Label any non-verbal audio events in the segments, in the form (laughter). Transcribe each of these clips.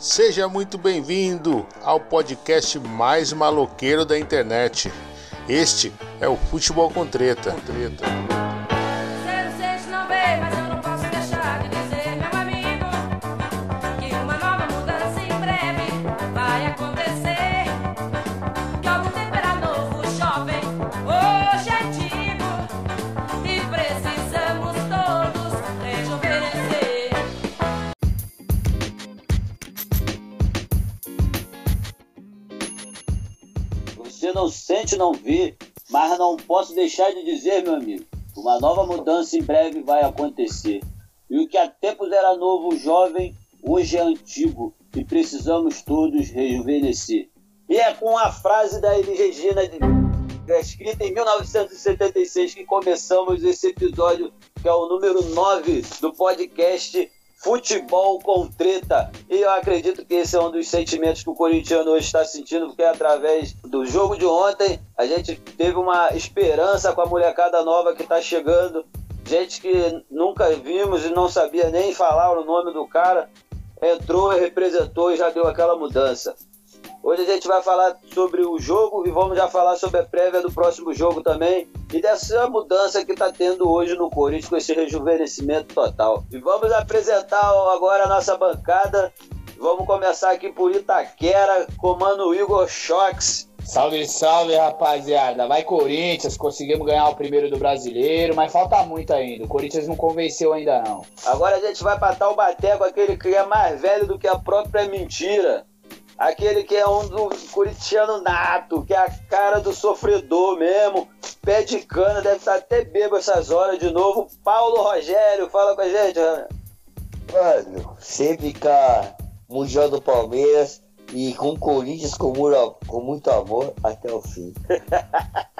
Seja muito bem-vindo ao podcast mais maloqueiro da internet. Este é o Futebol com Treta. Com treta. Não sente, não vê, mas não posso deixar de dizer, meu amigo, uma nova mudança em breve vai acontecer. E o que há tempos era novo, jovem, hoje é antigo e precisamos todos rejuvenescer. E é com a frase da Elis Regina, escrita em 1976, que começamos esse episódio, que é o número 9 do podcast Futebol com Treta. E eu acredito que esse é um dos sentimentos que o corintiano hoje está sentindo, porque através do jogo de ontem a gente teve uma esperança com a molecada nova que está chegando. Gente que nunca vimos e não sabia nem falar o nome do cara, entrou e representou e já deu aquela mudança. Hoje a gente vai falar sobre o jogo e vamos já falar sobre a prévia do próximo jogo também e dessa mudança que está tendo hoje no Corinthians com esse rejuvenescimento total. E vamos apresentar agora a nossa bancada. Vamos começar aqui por Itaquera, comando Igor Shox. Salve, salve, rapaziada. Vai Corinthians, conseguimos ganhar o primeiro do brasileiro, mas falta muito ainda. O Corinthians não convenceu ainda não. Agora a gente vai para Taubaté com aquele que é mais velho do que a própria mentira. Aquele que é um do corintiano nato, que é a cara do sofredor mesmo. Pé de cana, deve estar até bêbado essas horas de novo. Paulo Rogério, fala com a gente. Ana. Mano, sempre a Mundial do Palmeiras e com o Corinthians com, muro- com muito amor até o fim. (laughs)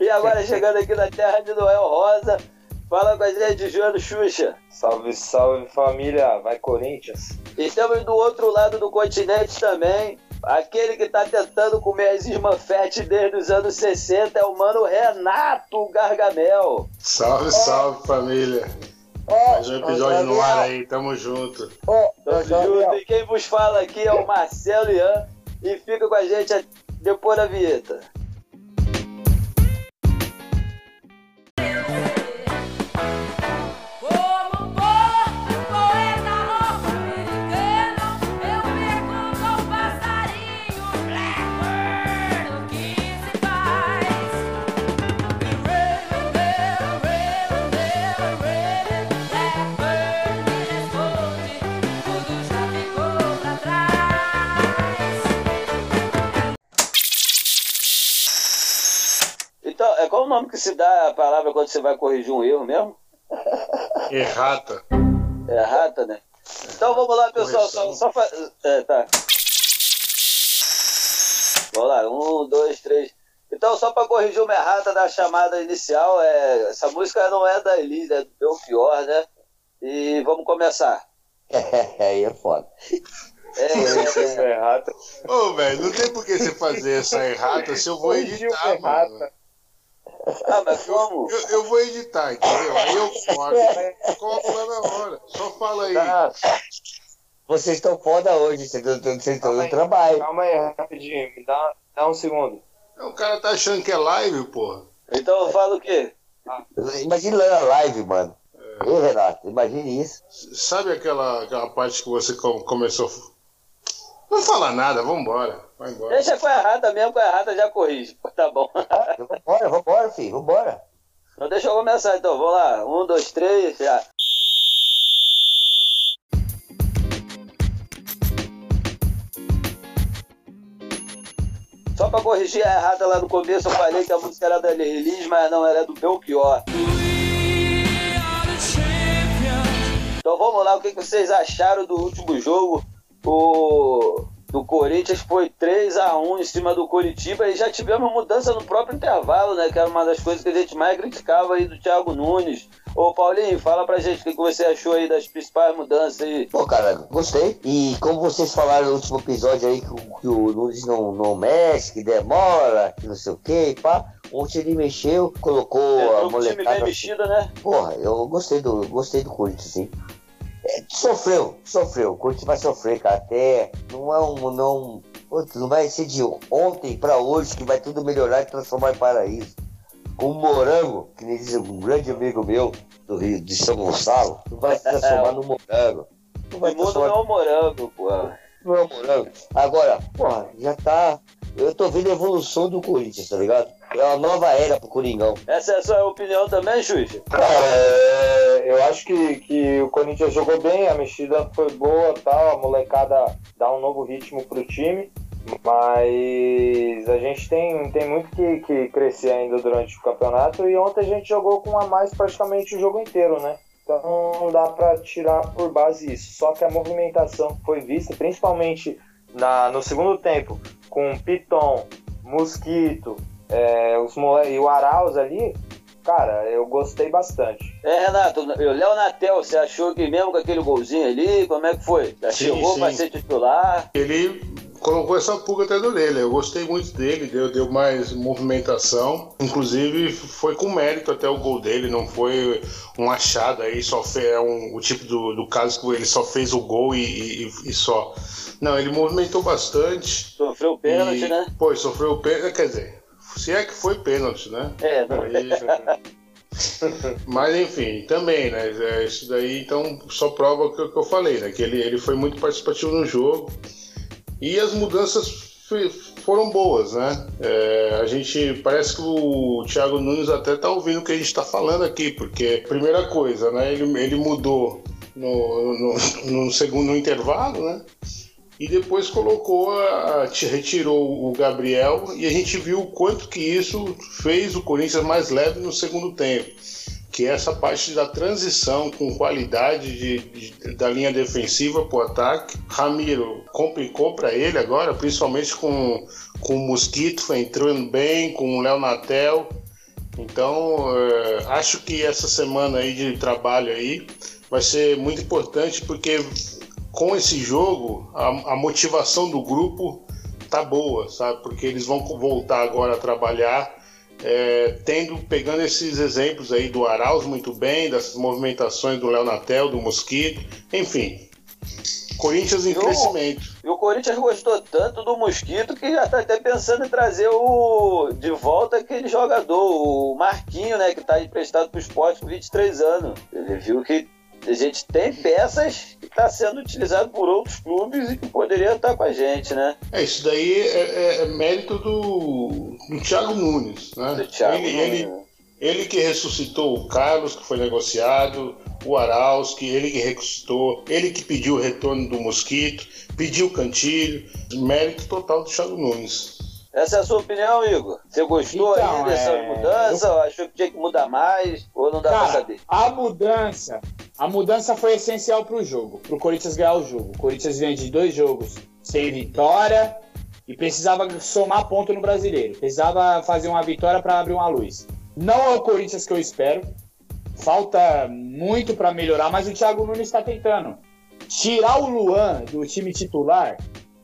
E agora chegando aqui na terra de Noel Rosa, fala com a gente, Joano Xuxa. Salve, salve família, vai Corinthians. E temos do outro lado do continente também, aquele que tá tentando comer as Smurfette desde os anos 60, é o mano Renato Gargamel. Salve, salve família. Ó, Mais um episódio no ar aí, tamo junto. Tamo junto. E quem vos fala aqui é o Marcelo Ian. E fica com a gente depois da vinheta. Qual o nome que se dá a palavra quando você vai corrigir um erro mesmo? Errata. É rata, né? Então vamos lá, pessoal. Só, Correção. só fa... é, tá. Vamos lá, um, dois, três. Então, só para corrigir uma errata da chamada inicial, é... essa música não é da Elis, é do Belchior, né? E vamos começar. (laughs) Aí é foda. É, é, errata. Ô, velho, não tem por que você fazer essa errata se eu vou editar, errata. Ah, mas como? Eu, eu vou editar, entendeu? Aí eu corto e (laughs) coloco lá na hora. Só fala aí. Ah, vocês estão foda hoje, vocês estão- no trabalho. Calma aí, rapidinho, me dá, dá um segundo. O cara tá achando que é live, porra. Então eu falo o quê? Imagina lá na live, mano. Ô, Renato, imagine isso. Sabe aquela, aquela parte que você com- começou. Não fala nada, vambora. Vai embora. Deixa com a errata mesmo, com a errata já corrige. (laughs) Tá bom. Vambora, vambora, filho, vambora. Então deixa eu começar então. Vamos lá. Um, dois, três, já. Só pra corrigir a errata lá no começo, eu falei que a música era da Elis, mas não, era do Belchior. Então vamos lá, o que que vocês acharam do último jogo? O do Corinthians foi 3 a 1 em cima do Coritiba e já tivemos mudança no próprio intervalo, né? Que era uma das coisas que a gente mais criticava aí do Thiago Nunes. Ô Paulinho, fala pra gente o que você achou aí das principais mudanças aí. Pô, cara, gostei. E como vocês falaram no último episódio aí que, o- que o Nunes não, não mexe, que demora, que não sei o que, e pá. Ontem ele mexeu, colocou É, a um time bem molecada. mexido, né? Porra, eu gostei do, gostei do Corinthians, sim. É, sofreu, sofreu. O Corinthians vai sofrer, cara. Até não é um. Não, não vai ser de ontem pra hoje que vai tudo melhorar e transformar em paraíso. Com morango, que nem diz um grande amigo meu do Rio de São Gonçalo, não vai se transformar (laughs) no morango. Não vai O mundo transformar não é um morango, pô. É morango. Agora, porra, já tá. Eu tô vendo a evolução do Corinthians, tá ligado? É uma nova era pro Coringão. Essa é a sua opinião também? Cara, é, eu acho que, que o Corinthians jogou bem, a mexida foi boa tal, a molecada dá um novo ritmo pro time, mas a gente tem, tem muito que, que crescer ainda durante o campeonato e ontem a gente jogou com a mais praticamente o jogo inteiro, né? Então não dá pra tirar por base isso. Só que a movimentação que foi vista, principalmente na, no segundo tempo, com Piton, Mosquito, é, os mole... e o Arauz ali, cara, eu gostei bastante. É, Renato, o Léo Natel, você achou que mesmo com aquele golzinho ali, como é que foi? Já Sim, chegou sim. pra ser titular? Ele colocou essa pulga até da orelha. Eu gostei muito dele, deu, deu mais movimentação. Inclusive, foi com mérito até o gol dele, não foi um achado aí, só fez é um, o tipo do, do caso que ele só fez o gol e, e- e só. Não, ele movimentou bastante. Sofreu pênalti, e, né? Pô, sofreu pênalti, quer dizer, se é que foi pênalti, né? É, não. Aí- Mas enfim, também, né? é, Isso daí então só prova o que, que eu falei, né? Que ele, ele foi muito participativo no jogo. E as mudanças foram boas, né? É, a gente parece que o Thiago Nunes até tá ouvindo o que a gente está falando aqui, porque primeira coisa, né? Ele, ele mudou no, no, no segundo intervalo, né? E depois colocou, a, retirou o Gabriel e a gente viu o quanto que isso fez o Corinthians mais leve no segundo tempo. Que é essa parte da transição com qualidade de, de- da linha defensiva para o ataque. Ramiro complicou para ele agora, principalmente com, com o Mosquito, entrando bem, com o Léo Natel. Então, eh, acho que essa semana aí de trabalho aí vai ser muito importante porque com esse jogo a, a motivação do grupo tá boa, sabe? Porque eles vão voltar agora a trabalhar, é, tendo pegando esses exemplos aí do Arauz muito bem, dessas movimentações do Léo Natel, do Mosquito, enfim. Corinthians em Eu- crescimento. E o Corinthians gostou tanto do Mosquito que já tá até pensando em trazer o de volta aquele jogador, o Marquinho, né? Que tá emprestado pro esporte com 23 anos. Ele viu que a gente tem peças que tá sendo utilizado por outros clubes e que poderia estar com a gente, né? É, isso daí é, é- é mérito do, do Thiago Nunes, né? Do Thiago ele, Nunes, ele, ele que ressuscitou o Carlos, que foi negociado, o Arauz, que ele que ressuscitou, ele que pediu o retorno do Mosquito, pediu o Cantilho, mérito total do Thiago Nunes. Essa é a sua opinião, Igor? Você gostou Então, aí dessa é, mudança? Ou achou que tinha que mudar mais? Ou não dá pra Cara, saber? a mudança, a mudança foi essencial pro jogo, pro Corinthians ganhar o jogo. O Corinthians vem de dois jogos sem vitória e precisava somar ponto no Brasileiro. Precisava fazer uma vitória para abrir uma luz. Não é o Corinthians que eu espero. Falta muito para melhorar, mas o Thiago Nunes está tentando. Tirar o Luan do time titular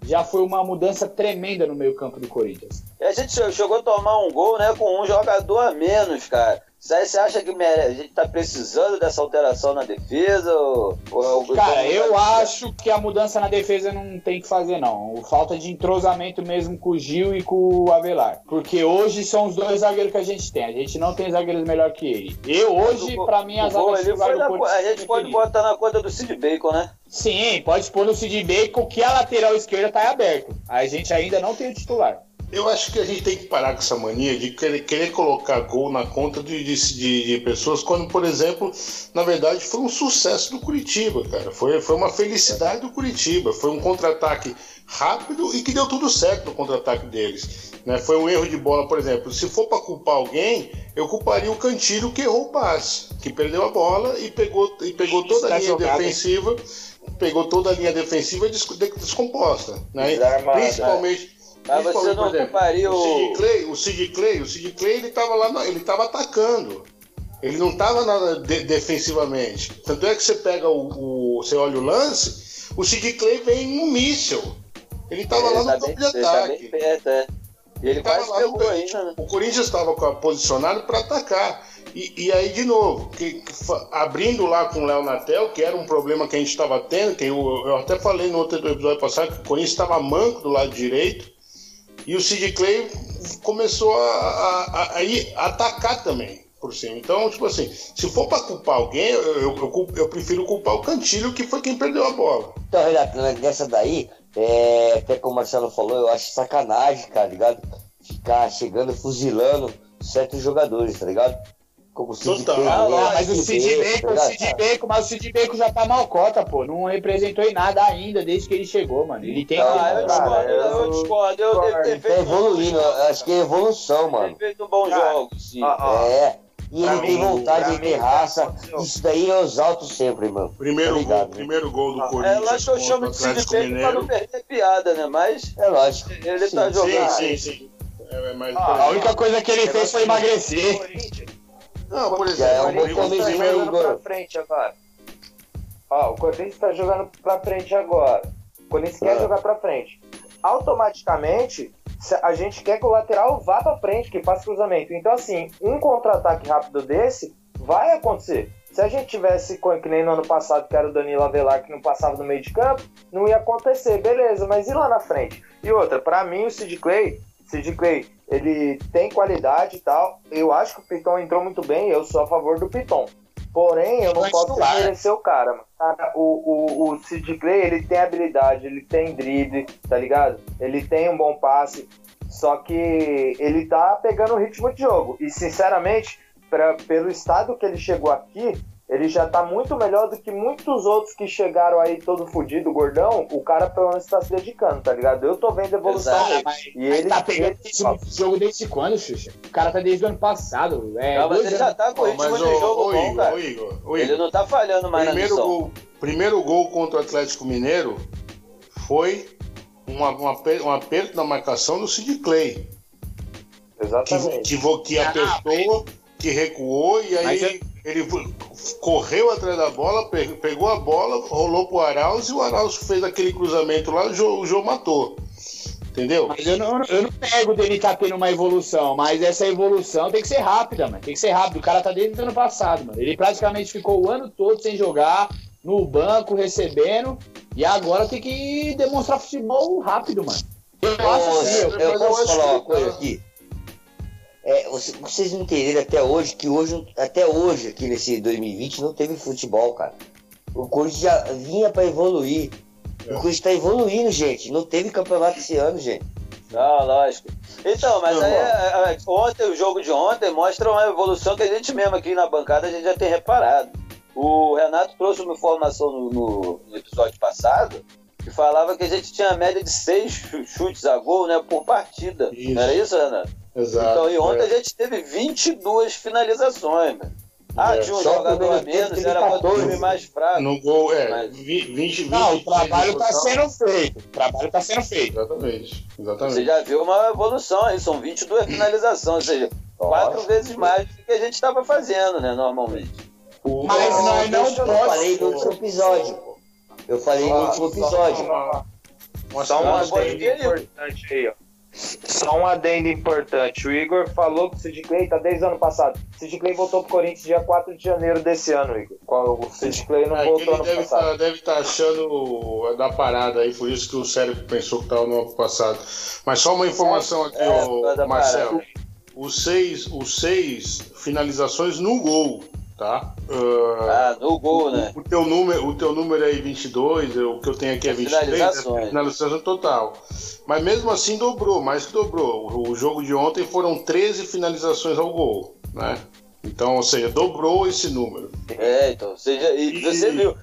já foi uma mudança tremenda no meio-campo do Corinthians. E a gente che- chegou a tomar um gol, né, com um jogador a menos, cara. Você acha que a gente tá precisando dessa alteração na defesa? Ou, ou- Cara, eu acho que a mudança na defesa não tem que fazer, não. Falta de entrosamento mesmo com o Gil e com o Avelar. Porque hoje são os dois zagueiros que a gente tem. A gente não tem zagueiros melhor que ele. Eu, hoje, pra mim, a o zaga do A é gente pode botar na conta do Sid Bacon, né? Sim, pode pôr no Sid Bacon que a lateral esquerda tá aberto. A gente ainda não tem o titular. Eu acho que a gente tem que parar com essa mania de querer, querer colocar gol na conta de, de, de- pessoas, quando, por exemplo, na verdade foi um sucesso do Curitiba, cara. Foi, foi uma felicidade do Curitiba. Foi um contra-ataque rápido e que deu tudo certo no contra-ataque deles. Né? Foi um erro de bola, por exemplo. Se for para culpar alguém, eu culparia o Cantilho que errou o passe, que perdeu a bola e pegou, e pegou toda a linha jogado. defensiva, pegou toda a linha defensiva des- de- descomposta. Né? Desarmada. Principalmente. Mas você não culparia o Sid Clay, o Sid Clay, o Sid Clay, ele tava lá, na- ele tava atacando. Ele não tava nada de- defensivamente. Tanto é que você pega o, o- você olha o lance, o Sid Clay vem um míssil. Ele tava lá Ele no tá campo bem- de ele tá ataque. perto, é. Ele Tava quase lá no ainda, né? O Corinthians estava posicionado para atacar. E, e aí, de novo, que- que abrindo lá com o Léo Natel, que era um problema que a gente estava tendo, que eu, eu até falei no outro episódio passado, que o Corinthians estava manco do lado direito, e o Sid Clay começou a, a- a- ir atacar também por cima. Então, tipo assim, se for para culpar alguém, eu, eu, eu eu prefiro culpar o Cantilho, que foi quem perdeu a bola. Então, Renato, nessa daí, é, até como o Marcelo falou, eu acho sacanagem, cara, ligado? Ficar chegando, fuzilando certos jogadores, tá ligado? Como o Cid Total. Pelé, Ah, lá, mas o Cid Bacon, tá o? Cid Bacon, mas o Cid Bacon já tá mal cota, pô. Não representou em nada ainda desde que ele chegou, mano. Ele tem. Ah, eu discordo, eu, discordo. Eu devo ter Tá feito evoluindo, eu acho que é evolução, mano. feito um bom Cara, jogo, sim. É. E Pra ele tem vontade, ele tem raça. Isso daí eu exalto sempre, mano. Primeiro Tá ligado, gol, né? primeiro gol do Ah, É Corinthians lógico que eu chamo de Cid Bacon pra não perder piada, né? Mas É lógico. ele Sim, tá sim, jogando. Sim, sim, sim. É, mas, Ah, A única coisa que ele fez foi emagrecer. Corinthians, não, por é exemplo, bom o começo, tá jogando pra frente agora. Ó, o Corinthians tá jogando pra frente agora. O Corinthians quer Ah. jogar pra frente. Automaticamente, a gente quer que o lateral vá pra frente, que faça cruzamento. Então, assim, um contra-ataque rápido desse vai acontecer. Se a gente tivesse, que nem no ano passado, que era o Danilo Avelar, que não passava no meio de campo, não ia acontecer, beleza, mas e lá na frente? E outra, pra mim, o Sid Clay, Sid Clay, ele tem qualidade e tal. Eu acho que o Piton entrou muito bem, eu sou a favor do Piton. Porém, eu não posso desmerecer o cara, mano. Cara, o, o, o Sid Clay, ele tem habilidade, ele tem drible, tá ligado? Ele tem um bom passe, só que ele tá pegando o ritmo de jogo. E, sinceramente, pra, pelo estado que ele chegou aqui, ele já tá muito melhor do que muitos outros que chegaram aí todo fudido, gordão. O cara pelo menos tá se dedicando, tá ligado? Eu tô vendo a evolução Exato. Mas, E mas ele- tá pegando ele- ritmo de jogo desde quando, Xuxa? O cara tá desde o ano passado. É, Não, mas ele já tá com Ó, ritmo mas de o, jogo o bom, Igor, cara. o Igor, o Ele Igor. não tá falhando mais primeiro na gol, primeiro gol contra o Atlético Mineiro foi uma, uma, um aperto na marcação do Sid Clay. Que, Exatamente. que, que Ah, apertou, que recuou e aí eu- ele, correu atrás da bola, pe- pegou a bola, rolou pro Arauz e o Arauz fez aquele cruzamento lá, o Jô, o Jô matou. Entendeu? Mas eu não, eu não pego dele tá tendo uma evolução, mas essa evolução tem que ser rápida, mano. Tem que ser rápido. O cara tá desde o ano passado, mano. Ele praticamente ficou o ano todo sem jogar, no banco, recebendo, e agora tem que demonstrar futebol rápido, mano. Eu assim, eu, eu, eu posso acho falar uma que- coisa aqui? É, você- vocês não entenderam até hoje que hoje, até hoje, aqui nesse 2020, não teve futebol, cara. O Corinthians já vinha pra evoluir. O Corinthians tá evoluindo, gente. Não teve campeonato esse ano, gente. Não, lógico. Então, mas Não, aí, é, é, ontem, o jogo de ontem mostra uma evolução que a gente mesmo aqui na bancada a gente já tem reparado. O Renato trouxe uma informação no, no- no episódio passado que falava que a gente tinha a média de seis chu- chutes a gol né, por partida. Isso. Não era isso, Renato? Exato. Então, e ontem é. a gente teve 22 finalizações, mano. Ah, É, tinha um só jogador a menos, era contra o 14. time mais fraco. No gol, é. Mas- vi- 20, 20, Não, o trabalho tá total. sendo feito. O trabalho tá sendo feito. Exatamente. Você Exatamente. já viu uma evolução aí, são 22 finalizações, ou seja, quatro vezes mais do que a gente estava fazendo, né, normalmente. Mas nós não deixa eu falei no último episódio. Eu falei no último episódio. Só um Não, adendo pode ver, importante aí, ó. Só um adendo importante. O Igor falou que o Sid Clay tá desde o ano passado. O Sid Clay voltou pro Corinthians dia 4 de janeiro desse ano, Igor. O Sid Clay não É, voltou ano deve passado. estar deve tá achando da parada aí, por isso que o cérebro pensou que estava no ano passado. Mas só uma informação aqui, É, da Marcelo. parada. Os seis, os seis finalizações no gol, tá? Ah, Ah, no gol, né? o, teu número, o teu número aí 22, o que eu tenho aqui é É 23, finalizações. é finalização total. Mas mesmo assim dobrou, mais que dobrou. O, o jogo de ontem foram 13 finalizações ao gol, né? Então, ou seja, dobrou esse número. É, então, ou seja, e E- você viu,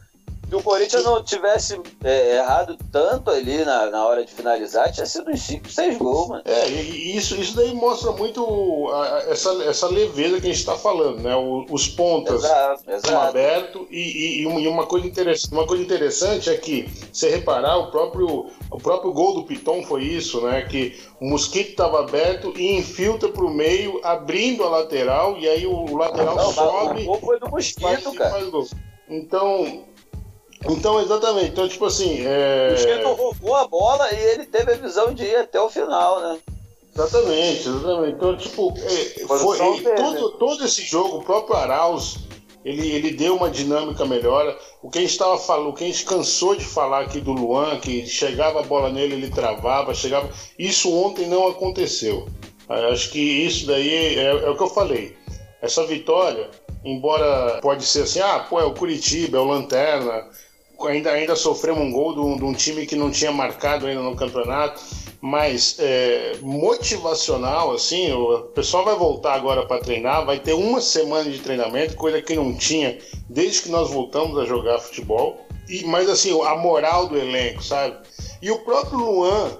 se o Corinthians não tivesse é, errado tanto ali na, na hora de finalizar, tinha sido uns 5, 6 gols, mano. É, e isso, isso daí mostra muito a- essa, essa leveza que a gente está falando, né? O- os pontas estão abertos e, e- e uma- coisa interessante, uma coisa interessante é que, se reparar, o próprio, o próprio gol do Piton foi isso, né? Que o Mosquito estava aberto e infiltra para o meio, abrindo a lateral, e aí o, o lateral Não, sobe o gol foi do faz, Mosquito, e cara. faz gol. Então, então, exatamente. Então, tipo assim, O é... Mosquito roubou a bola e ele teve a visão de ir até o final, né? Exatamente, exatamente. Então, tipo, é, foi, e ver, todo, todo esse jogo, o próprio Arauz, ele, ele deu uma dinâmica melhor. O que a gente estava falando, o que a gente cansou de falar aqui do Luan, que chegava a bola nele, ele travava, chegava. Isso ontem não aconteceu. Eu Acho que isso daí é, é o que eu falei. Essa vitória, embora pode ser assim, ah, pô, é o Curitiba, é o Lanterna, ainda, ainda sofremos um gol de um, de um time que não tinha marcado ainda no campeonato, mas é, motivacional, assim, o pessoal vai voltar agora para treinar, vai ter uma semana de treinamento, coisa que não tinha desde que nós voltamos a jogar futebol. E, mas assim, a moral do elenco, sabe? E o próprio Luan,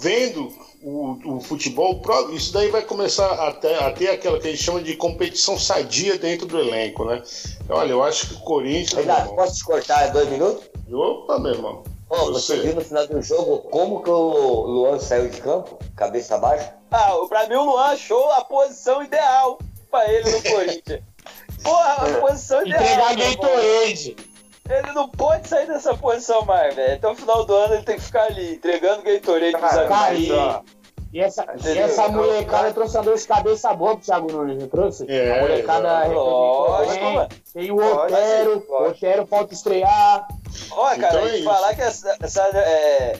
vendo o, o futebol, isso daí vai começar a ter, a ter aquela que a gente chama de competição sadia dentro do elenco, né? Olha, eu acho que o Corinthians. Renato, irmão, posso te cortar dois minutos? Opa, meu irmão. Ô, você viu no final do jogo como que o Luan saiu de campo? Cabeça baixa? Ah, pra mim o Luan achou a posição ideal pra ele no (laughs) Corinthians. Porra, a posição ideal. Entregar. Gatorade. Ele não pode sair dessa posição mais, velho. Até o final do ano ele tem que ficar ali, entregando Gatorade pros Cara, amigos. E, ó, e essa, e essa molecada trouxe uma dor de cabeça boa pro Thiago Nunes, não trouxe? É, a molecada é, lógico, bem. Tem o Lógico, Otero, o. Otero falta estrear. Olha, cara, Então é falar que essa, essa, é,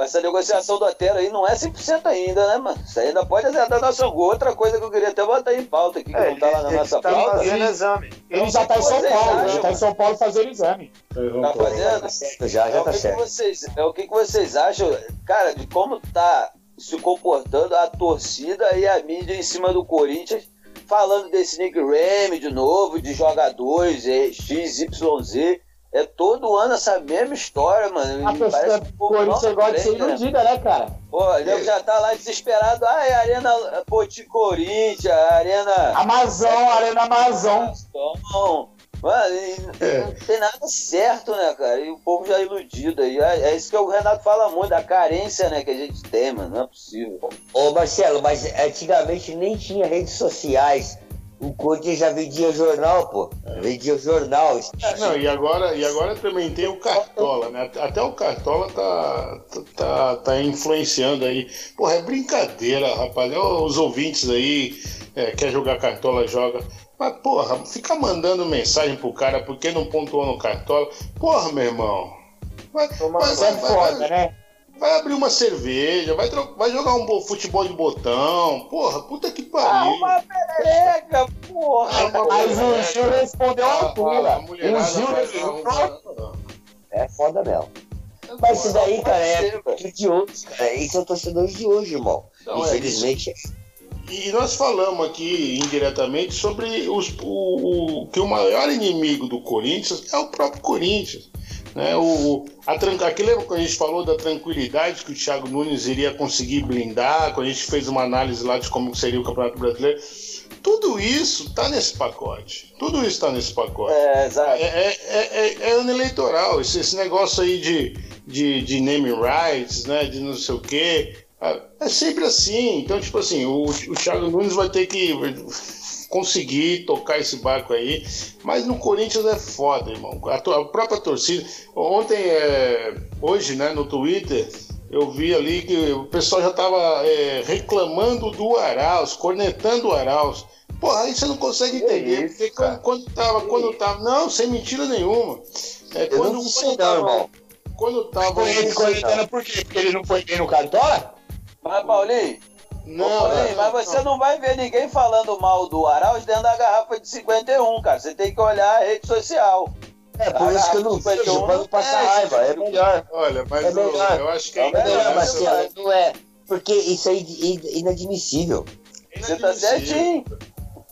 essa negociação do Otero aí não é 100% ainda, né, mano? Isso aí ainda pode acertar nosso gol. Outra coisa que eu queria até botar em pauta aqui, que é, não tá lá na ele nossa tá pauta. fazendo Ele- exame. Ele já tá em São Paulo, ele tá em São Paulo fazendo exame. Tá fazendo? Tá certo já, É já o tá certo. vocês, é o que, que vocês acham, cara, de como tá se comportando a torcida e a mídia em cima do Corinthians, falando desse Nick Remy de novo, de jogadores, é, XYZ. É todo ano essa mesma história, mano. A torcida parece do que o povo Corinthians não gosta de ser iludida, né, cara? Pô, o já tá lá desesperado. Ah, é a Arena Poti Corinthians, a Arena. Amazon, Arena Amazon. Então, mano, e É. não tem nada certo, né, cara? E o povo já é iludido aí. É é isso que o Renato fala muito, da carência, né, que a gente tem, mano. Não é possível. Ô Marcelo, mas antigamente nem tinha redes sociais. O Corinthians já vendia jornal, pô. Vendia jornal. Não, e agora, e agora também tem o Cartola, né? Até o Cartola tá, tá, tá influenciando aí. Porra, é brincadeira, rapaz. Os ouvintes aí, é, quer jogar Cartola, joga. Mas, porra, fica mandando mensagem pro cara porque não pontuou no Cartola. Porra, meu irmão. Vai, Isso é vai, foda, né? Vai abrir uma cerveja, vai, vai jogar um bo- futebol de botão. Porra, puta que Ah, pariu. uma perereca, porra! Mas o Gil respondeu A- a- a altura. O Gil respondeu arrumar- É foda mesmo. Mas isso daí, cara, é é de hoje, cara. Isso é torcedores de hoje, irmão. Não, é Infelizmente. E nós falamos aqui indiretamente sobre os- o, o- que o maior inimigo do Corinthians é o próprio Corinthians. Né? O, a, aqui lembra quando a gente falou da tranquilidade que o Thiago Nunes iria conseguir blindar, quando a gente fez uma análise lá de como seria o Campeonato Brasileiro. Tudo isso está nesse pacote. Tudo isso está nesse pacote. É, exato. É, é, é, é ano eleitoral, esse, esse negócio aí de, de, de naming rights, né? De não sei o quê. É é sempre assim. Então, tipo assim, o, o Thiago Nunes vai ter que conseguir tocar esse barco aí. Mas no Corinthians é foda, irmão. A, a própria torcida. Ontem, é, hoje, né, no Twitter, eu vi ali que o pessoal já tava é, reclamando do Arauz, cornetando o Arauz. Porra, aí você não consegue entender. isso, porque cara. quando, quando tava, quando tava. Não, sem mentira nenhuma. É, Eu quando, não sei quando não, tava, irmão. quando tava. Foi ele coletando por quê? Porque ele não foi bem no Cartola? Mas, Paulinho, Não, Ô, Paulinho, não, mas você não vai ver ninguém falando mal do Arauz dentro da garrafa de 51, cara. Você tem que olhar a rede social. É por isso que eu não Ah, vejo, pra não passar é, raiva. É melhor. Olha, mas É eu, melhor. eu acho que É É melhor, melhor, ignorância- Marcelo. Não é. Porque isso é in- inadmissível. Você tá certinho.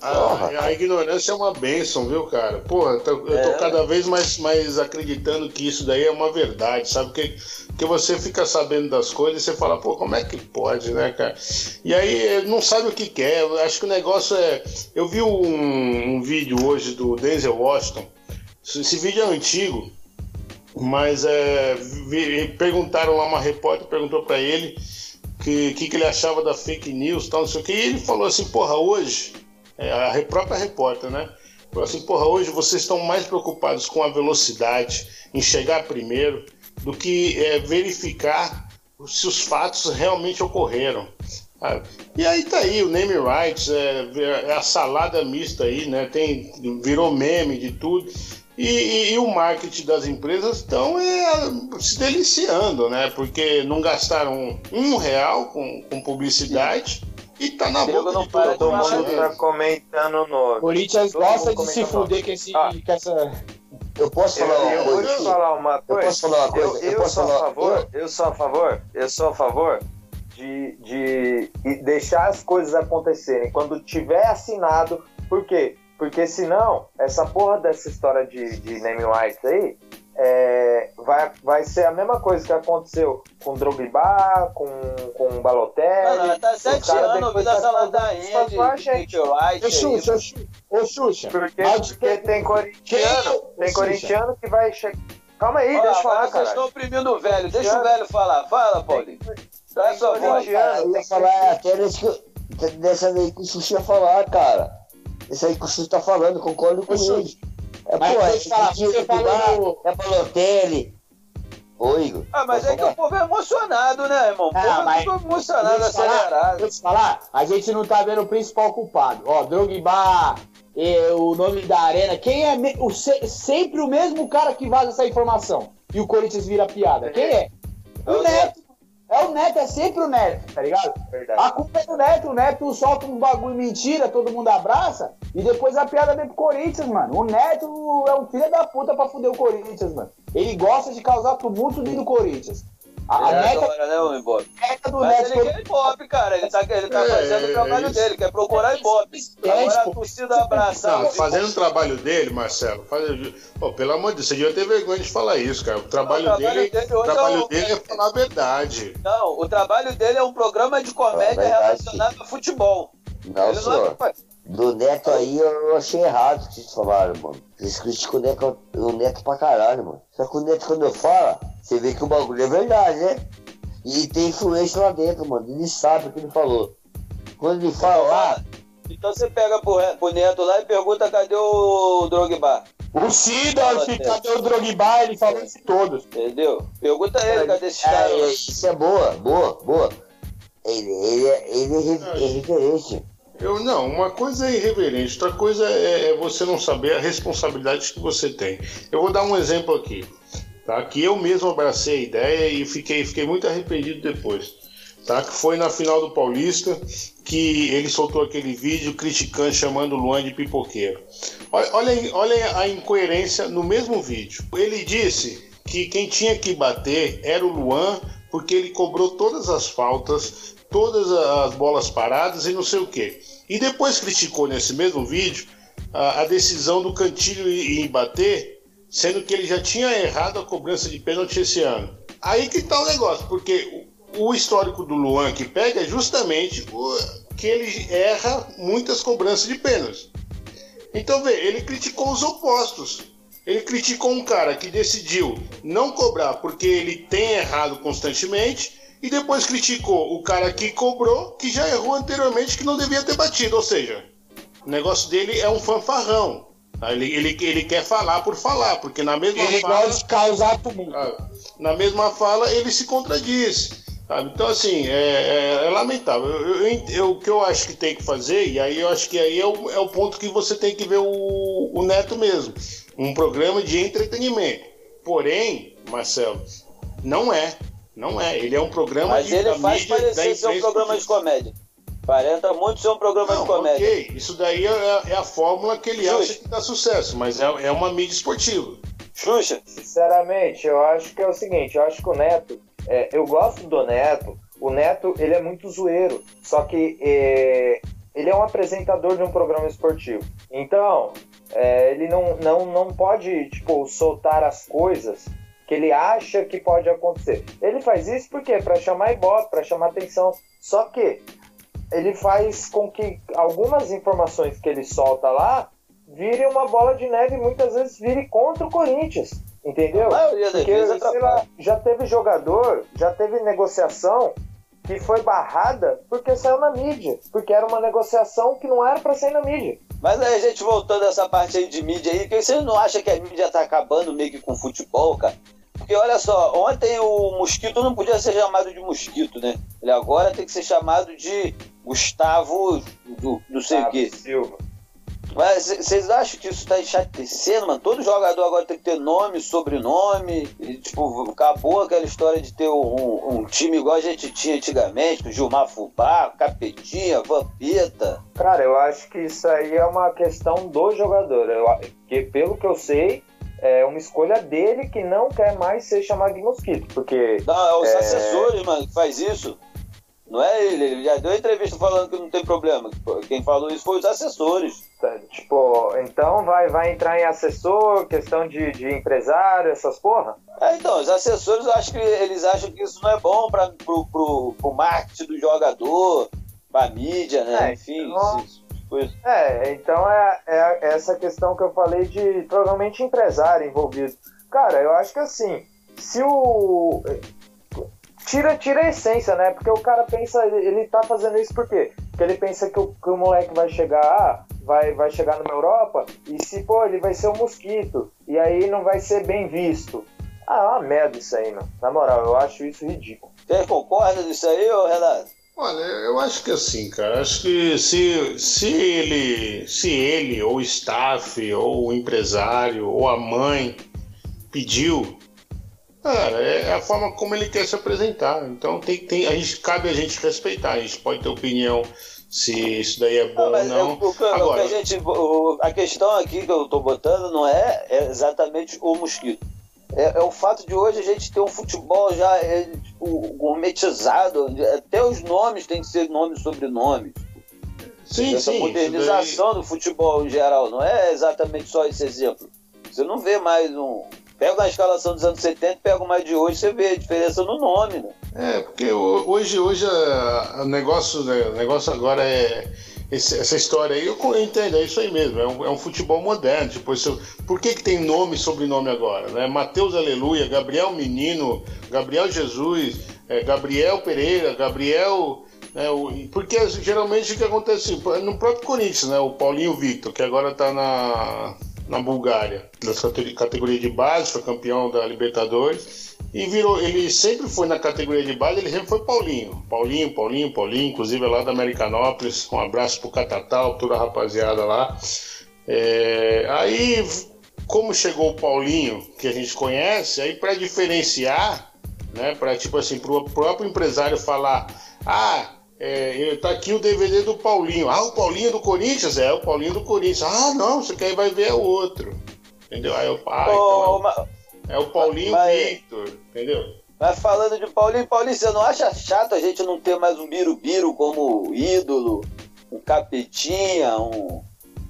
A, a ignorância é uma bênção, viu, cara? Porra, tô- eu tô É. cada vez mais, mais acreditando que isso daí é uma verdade, sabe? Que, que você fica sabendo das coisas e você fala, pô, como é que pode, né, cara? E aí não sabe o que quer. Eu acho que o negócio é. Eu vi um, um vídeo hoje do Denzel Washington. Esse vídeo é antigo, mas é, vi- perguntaram lá, uma repórter perguntou pra ele que que, que ele achava da fake news, tal, não sei o que, e ele falou assim, porra, hoje, é, a própria repórter, né? Falou assim, porra, hoje vocês estão mais preocupados com a velocidade, em chegar primeiro, do que é, verificar se os fatos realmente ocorreram. Ah, E aí tá aí, o name rights, é, é a salada mista aí, né? Tem, virou meme de tudo. E, e- e o marketing das empresas estão é, se deliciando, né? Porque não gastaram um real com, com publicidade e tá na boca não de todo Todo mundo. tá comentando o nome. Corinthians gosta de se fuder com, esse, Ah. com essa. Eu posso Eu, falar uma eu vou coisa? te falar uma Eu coisa. posso falar uma Eu, coisa? eu posso sou a falar- favor, eu sou a favor, eu sou a favor de, de deixar as coisas acontecerem quando tiver assinado. Por quê? Porque senão, essa porra dessa história de, de name rights aí é, vai, vai ser a mesma coisa que aconteceu com o Drogba, com, com o Balotelli. Mano, tá sete anos ouvindo essa tá ladainha de, de gente. copyright Ô, aí. Xuxa, ô, Xuxa. Porque, Mas porque tem corintiano, Quem- tem corintiano que vai chegar. Calma aí, deixa eu falar, agora vocês cara. estão oprimindo o velho. Deixa o velho falar. Fala, Paulinho. Dá a sua voz. Cara, eu ia falar até nesse que, dessa aí que o Xuxa ia falar, cara. Isso aí que o Xuxa tá falando, concordo com ele. É, mas pô, deixa é, eu falar, de- você falou- é Balotelli. Ô, Igor. Ah, mas é que o povo é emocionado, né, irmão? O povo Ah, é mas- emocionado, acelerado. vou te falar, a gente não tá vendo o principal culpado. Ó, Drogba, eh, o nome da arena, quem é me- o se- sempre o mesmo cara que vaza essa informação e o Corinthians vira piada? Quem é? É o Neto. É o Neto, é sempre o Neto, tá ligado? Verdade. A culpa é do Neto, o Neto solta um bagulho mentira, todo mundo abraça, e depois a piada vem pro Corinthians, mano. O Neto é um filho da puta pra fuder o Corinthians, mano. Ele gosta de causar tumulto dentro do Corinthians. A, É meta, agora, né, ô Ibope? meta do Mas Neto ele quer Ibope, cara. Ele tá, ele tá É, fazendo o trabalho isso. dele, quer procurar Ibope. É, Agora a torcida abraçar. Não, fazendo o trabalho dele, Marcelo, faz- Pô, pelo amor de Deus, você devia ter vergonha de falar isso, cara. O trabalho, Não, o trabalho dele, dele o hoje trabalho é o- dele é falar a verdade. Não, o trabalho dele é um programa de comédia É relacionado ao futebol. Não, ele não senhor. é... Do Neto aí eu achei errado o que vocês falaram, mano. Vocês criticam o Neto, o Neto pra caralho, mano. Só que o Neto quando fala, você vê que o bagulho é verdade, né? E tem influência lá dentro, mano. Ele sabe o que ele falou. Quando ele fala lá, Então você pega pro, pro Neto lá e pergunta cadê o Drogba. O Sidorf, cadê o Drogba? Ele falou isso todos. Entendeu? Pergunta ele, cadê esses é, caras? é, isso é boa, boa, boa. Ele, ele, é- ele é, é referência. Eu não, uma coisa é irreverente, outra coisa é, é você não saber a responsabilidade que você tem. Eu vou dar um exemplo aqui, tá? Que eu mesmo abracei a ideia e fiquei, fiquei muito arrependido depois, tá? Que foi na final do Paulista que ele soltou aquele vídeo criticando, chamando o Luan de pipoqueiro. Olha, olha, olha a incoerência no mesmo vídeo. Ele disse que quem tinha que bater era o Luan porque ele cobrou todas as faltas, todas as bolas paradas e não sei o que. E depois criticou nesse mesmo vídeo a, a decisão do Cantilho em bater, sendo que ele já tinha errado a cobrança de pênalti esse ano. Aí que tá o negócio, porque o, o histórico do Luan que pega é justamente o, que ele erra muitas cobranças de pênalti. Então vê, ele criticou os opostos. Ele criticou um cara que decidiu não cobrar porque ele tem errado constantemente e depois criticou o cara que cobrou que já errou anteriormente que não devia ter batido. Ou seja, o negócio dele é um fanfarrão. tá? Ele, ele, ele quer falar por falar, porque na mesma Ele fala, gosta de causar tumulto. ah, na mesma fala ele se contradiz. sabe? Então, assim, é, é- é lamentável. Eu- eu- eu- o que eu acho que tem que fazer, e aí eu acho que aí é o, é o ponto que você tem que ver o, o Neto mesmo. Um programa de entretenimento. Porém, Marcelo, não é. Não é. Ele é um programa Mas de, ele faz parecer ser um programa de comédia. Aparenta muito ser um programa Não, de comédia. ok. Isso daí é, é a fórmula que ele Justo. acha que dá sucesso, mas é, é uma mídia esportiva. Xuxa, Sinceramente, eu acho que é o seguinte, eu acho que o Neto, é, eu gosto do Neto, o Neto, ele é muito zoeiro, só que é, ele é um apresentador de um programa esportivo. Então, é, ele não, não, não pode, tipo, soltar as coisas que ele acha que pode acontecer. Ele faz isso por quê? Para chamar ibope, para chamar atenção. Só que ele faz com que algumas informações que ele solta lá vire uma bola de neve e muitas vezes vire contra o Corinthians. Entendeu? Porque, atrapalha. lá, já teve jogador, já teve negociação que foi barrada porque saiu na mídia. Porque era uma negociação que não era para sair na mídia. Mas aí a gente voltando essa parte aí de mídia aí, que você não acha que a mídia tá acabando meio que com o futebol, cara? Porque olha só, ontem o Mosquito não podia ser chamado de Mosquito, né? Ele agora tem que ser chamado de Gustavo do, do sei o quê. Silva. Mas vocês acham que isso tá enxatecendo, mano? Todo jogador agora tem que ter nome, sobrenome. E, tipo, acabou aquela história de ter um, um time igual a gente tinha antigamente, com Gilmar Fubá, Capetinha, Vampeta. Cara, eu acho que isso aí é uma questão do jogador. Eu, que pelo que eu sei, é uma escolha dele que não quer mais ser chamado de mosquito. Porque Não, é os É. assessores, mano, que faz isso. Não é ele, ele já deu entrevista falando que não tem problema. Quem falou isso foi os assessores. Tá, Tipo, então vai, vai entrar em assessor, questão de, de empresário, essas porra? É, então, os assessores, eu acho que eles acham que isso não é bom para pro, pro, pro marketing do jogador, pra mídia, né? É, Enfim, então- isso- coisa. É, então é, é essa questão que eu falei de provavelmente empresário envolvido. Cara, eu acho que assim, se o. Tira, tira a essência, né? Porque o cara pensa, ele, ele tá fazendo isso por quê? Porque ele pensa que o, que o moleque vai chegar, ah, vai, vai chegar numa Europa e se, pô, ele vai ser um mosquito. E aí não vai ser bem visto. Ah, é uma merda isso aí, mano. Na moral, eu acho isso ridículo. Você concorda nisso aí, ô Renato? Olha, eu acho que assim, cara, acho que se, se ele, se ele, ou o staff, ou o empresário, ou a mãe pediu, cara, é a forma como ele quer se apresentar. Então tem, tem, a gente, cabe a gente respeitar, a gente pode ter opinião se isso daí é bom ou mas é não. o, o Agora, a gente. o- a questão aqui que eu tô botando não é, é exatamente o mosquito. É, é o fato de hoje a gente ter um futebol já é, gourmetizado, até os nomes têm que ser nome e sobrenome. sim, Essa sim, modernização do futebol em geral, não é exatamente só esse exemplo. Você não vê mais um. Pega uma escalação dos anos 70, pega uma de hoje, você vê a diferença no nome, né? É, porque ho- hoje, hoje a- o negócio, né, o negócio agora é. Esse- essa história aí, eu entendo, é isso aí mesmo, é um, é um futebol moderno. Tipo, isso, por que, que tem nome e sobrenome agora? Né? Mateus Aleluia, Gabriel Menino, Gabriel Jesus, é, Gabriel Pereira, Gabriel. Né, o- porque geralmente o que acontece no próprio Corinthians, né, o Paulinho Victor, que agora está na, na Bulgária, na cate- categoria de base, foi campeão da Libertadores. E virou, ele sempre foi na categoria de base, ele sempre foi Paulinho. Paulinho, Paulinho, Paulinho, inclusive é lá da Americanópolis. Um abraço pro Catatal, toda a rapaziada lá. É, aí, como chegou o Paulinho, que a gente conhece, aí para diferenciar, né, para tipo assim, pro próprio empresário falar: ah, é, tá aqui o DVD do Paulinho. Ah, o Paulinho do Corinthians? É, o Paulinho do Corinthians. Ah, não, você quer vai ver é o outro. Entendeu? Aí eu, ah, então Ô, ma- é o Paulinho Mas- Victor, entendeu? Mas falando de Paulinho, Paulinho, você não acha chato a gente não ter mais um Birubiru como ídolo, um capetinha, um,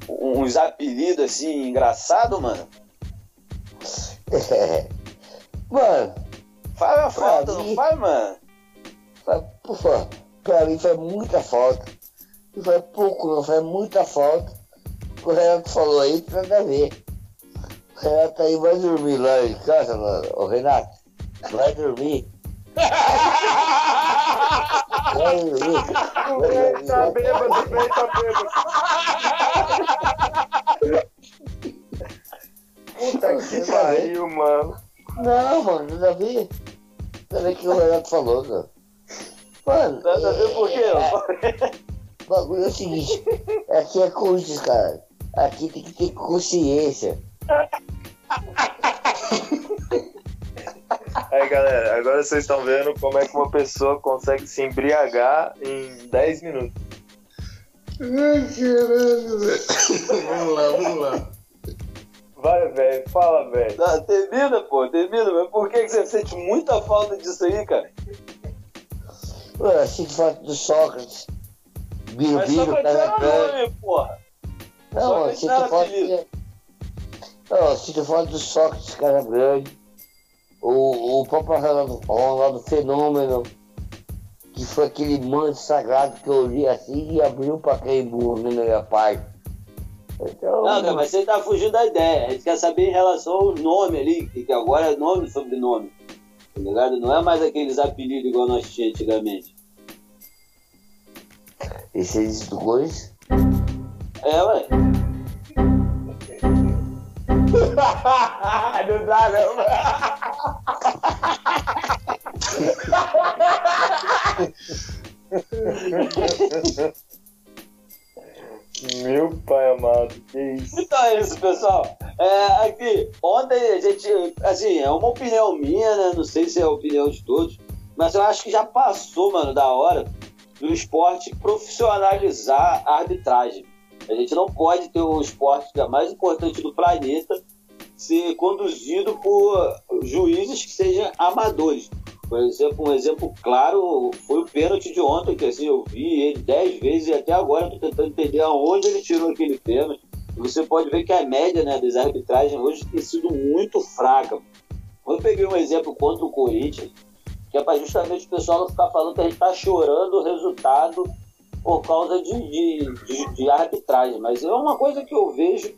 uns apelidos assim engraçado, mano? (laughs) Mano, Faz a falta, mim- não faz, mano? faz- por favor, pra mim faz muita falta. Não faz pouco, não faz muita falta. O Renato falou aí, tem nada a ver. O Renato aí vai dormir lá em casa, mano. Ô Renato, vai dormir. Vai dormir. O velho tá bêbado, o velho tá bêbado. Puta que pariu, mano. Não, mano, nada a ver. Nada a ver o que o Renato falou, cara. Mano, Nada a ver por quê? é- O bagulho é o seguinte, aqui é Corinthians, cara. Aqui tem que ter consciência. (laughs) Aí, galera, agora vocês estão vendo como é que uma pessoa consegue se embriagar em 10 minutos. Ai, caralho, velho. vamos lá, vamos lá. Vai, velho, fala, velho. Não, termina, pô, termina, mas por que que você sente muita falta disso aí, cara? Eu sinto falta do Sócrates. Biro, Mas Biro, cara tirar grande. nome, porra. Não, eu Sócrates sinto era falta. Eu sinto falta do Sócrates, cara grande. O, o próprio Ronaldo, Ronaldo Fenômeno. Que foi aquele manto sagrado que eu li assim e abriu pra Caimbu na minha parte. Então, Não, cara, mas você tá fugindo da ideia. A gente quer saber em relação ao nome ali, que agora é nome e sobrenome. Tá ligado? Não é mais aqueles apelidos igual nós tínhamos antigamente. esse é do Corinthians? É, ué. (laughs) não dá, não. Meu pai amado, que isso. Então é isso, pessoal. É, aqui, ontem a gente, assim, é uma opinião minha, né? Não sei se é a opinião de todos, mas eu acho que já passou, mano, da hora do esporte profissionalizar a arbitragem. A gente não pode ter o esporte que é mais importante do planeta ser conduzido por juízes que sejam amadores. Por exemplo, um exemplo claro foi o pênalti de ontem, que assim, eu vi ele dez vezes e até agora tô tentando entender aonde ele tirou aquele pênalti. Você pode ver que a média né, das arbitragens hoje tem sido muito fraca. Eu peguei um exemplo contra o Corinthians, que é para justamente o pessoal não ficar falando que a gente está chorando o resultado por causa de, de, de, de arbitragem. Mas é uma coisa que eu vejo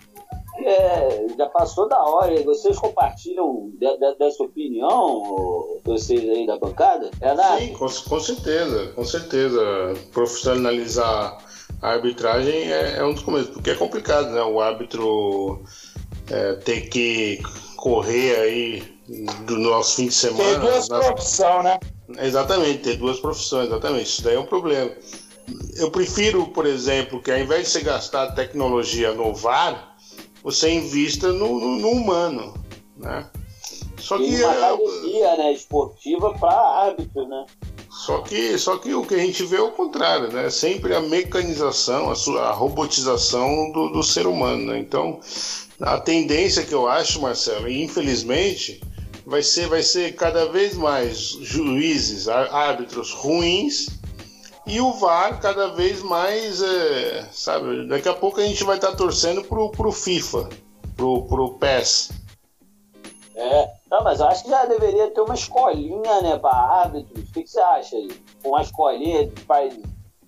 que é, já passou da hora. E vocês compartilham de- de- dessa opinião, vocês aí da bancada? Renato? Sim, com, com certeza, com certeza. Profissionalizar a arbitragem é, é um dos começos, porque é complicado, né? O árbitro é, ter que correr aí do nosso fim de semana. Tem duas na- profissões, né? Exatamente, ter duas profissões, exatamente. Isso daí é um problema. Eu prefiro, por exemplo, que ao invés de você gastar tecnologia no VAR, você invista no, no- no humano, né? Só que, uma né, esportiva para árbitros, né? só que só que o que a gente vê é o contrário, né? Sempre a mecanização, a, sua, a robotização do, do ser humano, né? Então, a tendência que eu acho, Marcelo, e infelizmente, vai ser, vai ser cada vez mais juízes, árbitros ruins e o VAR cada vez mais, é, sabe? Daqui a pouco a gente vai estar torcendo pro, pro FIFA, pro, pro PES. É, não, mas eu acho que já deveria ter uma escolinha, né, para árbitros. O que, que você acha aí? Uma escolinha faz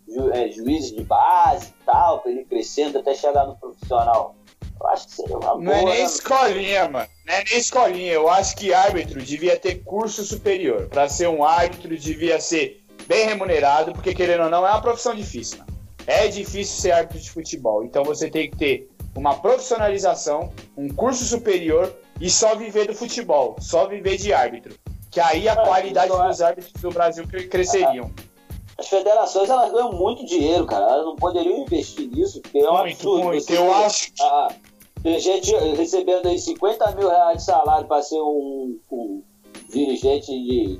ju, é, juízes de base e tal, para ele crescendo até chegar no profissional. Eu acho que seria uma boa. Não é nem né? escolinha, mano. Não é nem escolinha. Eu acho que árbitro devia ter curso superior. Pra ser um árbitro, devia ser bem remunerado, porque querendo ou não, é uma profissão difícil. Mano. É difícil ser árbitro de futebol. Então você tem que ter uma profissionalização, um curso superior e só viver do futebol, só viver de árbitro. Que aí a qualidade então é- dos árbitros do Brasil cre- cresceriam. As federações elas ganham muito dinheiro, cara. Elas não poderiam investir nisso, porque é um Muito, absurdo. muito. Você Eu acho que- tem gente recebendo aí 50 mil reais de salário para ser um, um dirigente de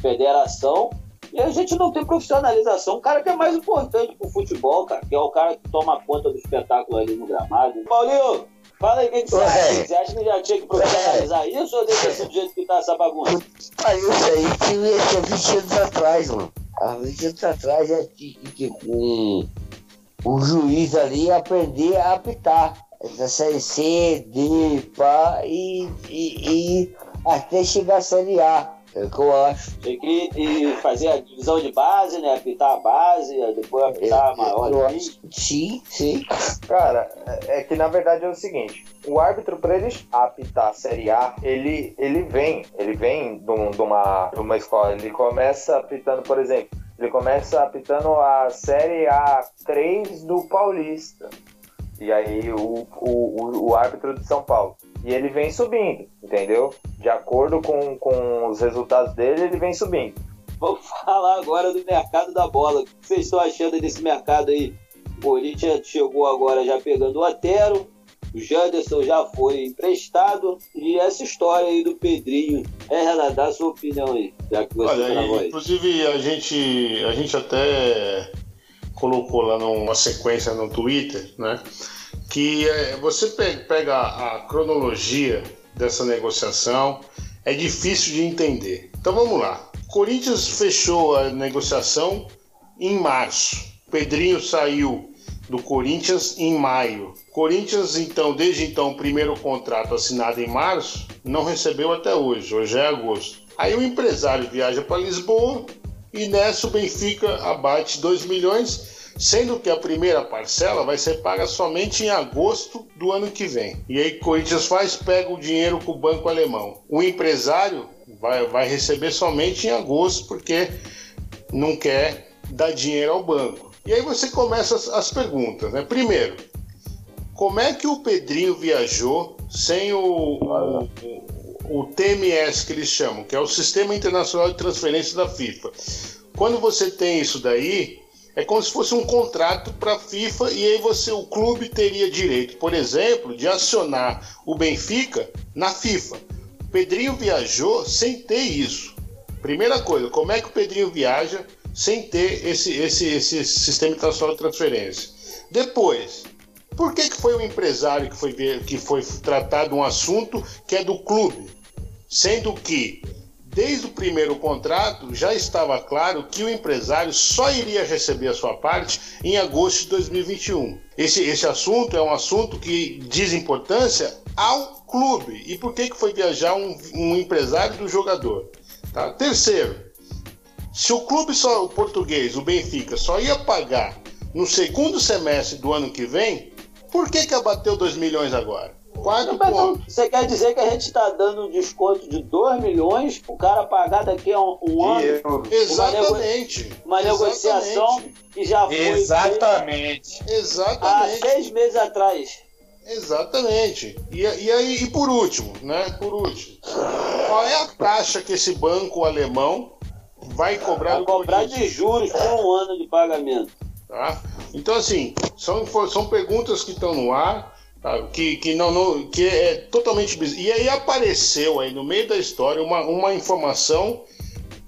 federação e a gente não tem profissionalização. O cara que é mais importante pro futebol, cara, que é o cara que toma conta do espetáculo ali no gramado. Paulinho, fala aí o que, que você acha. Você acha que já tinha que profissionalizar isso ou deixa assim do jeito que tá essa bagunça? Pariu isso aí que ia ser 20 anos atrás, mano. Há 20 anos atrás é que, que um, o juiz ali aprender a apitar. Da série C, D, pá, e, e, e até chegar à série A. É o que eu acho. Tem que ir fazer a divisão de base, né? Apitar a base, depois apitar a maior. eu acho. Sim, sim. Cara, é é que na verdade é o seguinte: o árbitro, para ele apitar a Série A, ele, ele vem, ele vem de, de uma, de uma escola. Ele começa apitando, por exemplo, ele começa apitando a Série A3 do Paulista. E aí o, o, o, o árbitro de São Paulo. E ele vem subindo, entendeu? De acordo com, com os resultados dele, ele vem subindo. Vamos (laughs) falar agora do mercado da bola. O que vocês estão achando desse mercado aí? O Corinthians chegou agora já pegando o Otero, o Janderson já foi emprestado. E essa história aí do Pedrinho. É, Renato, dá a sua opinião aí, já que você Olha, tá voz. inclusive a gente, a gente até colocou lá numa sequência no Twitter, né? Que é, você pe- pega a cronologia dessa negociação, é difícil de entender. Então vamos lá. Corinthians fechou a negociação em março. Pedrinho saiu do Corinthians em maio. Corinthians, então, desde então, o primeiro contrato assinado em março, não recebeu até hoje. Hoje é agosto. Aí o empresário viaja para Lisboa e nessa o Benfica abate 2 milhões, sendo que a primeira parcela vai ser paga somente em agosto do ano que vem. E aí Corinthians faz, pega o dinheiro com o banco alemão. O empresário vai, vai receber somente em agosto porque não quer dar dinheiro ao banco. E aí você começa as, as perguntas, né? Primeiro, como é que o Pedrinho viajou sem o, o, o, o TMS que eles chamam, que é o Sistema Internacional de Transferência da FIFA. Quando você tem isso daí, é como se fosse um contrato para a FIFA e aí você, o clube teria direito, por exemplo, de acionar o Benfica na FIFA. O Pedrinho viajou sem ter isso. Primeira coisa, como é que o Pedrinho viaja sem ter esse, esse, esse sistema internacional de transferência? Depois, por que, que foi o empresário que foi, que foi tratado um assunto que é do clube? Sendo que desde o primeiro contrato já estava claro que o empresário só iria receber a sua parte em agosto de 2021. Esse, esse assunto é um assunto que diz importância ao clube. E por que, que foi viajar um, um empresário do jogador? Tá? Terceiro, se o clube só, o português, o Benfica, só ia pagar no segundo semestre do ano que vem, por que, que abateu 2 milhões agora? Quarto Mas não, ponto. Você quer dizer que a gente está dando um desconto de 2 milhões para o cara pagar daqui a um, um ano? Exatamente. Uma negociação que já foi feita Exatamente. há Exatamente. seis meses atrás. Exatamente. E, e aí, e por último, né? Por último, qual é a taxa que esse banco alemão vai cobrar Para do cobrar de juros por um ano de pagamento. Tá? Então, assim, são, são perguntas que estão no ar? Que, que, não, não- que é totalmente bizarro. E aí apareceu aí no meio da história uma, uma informação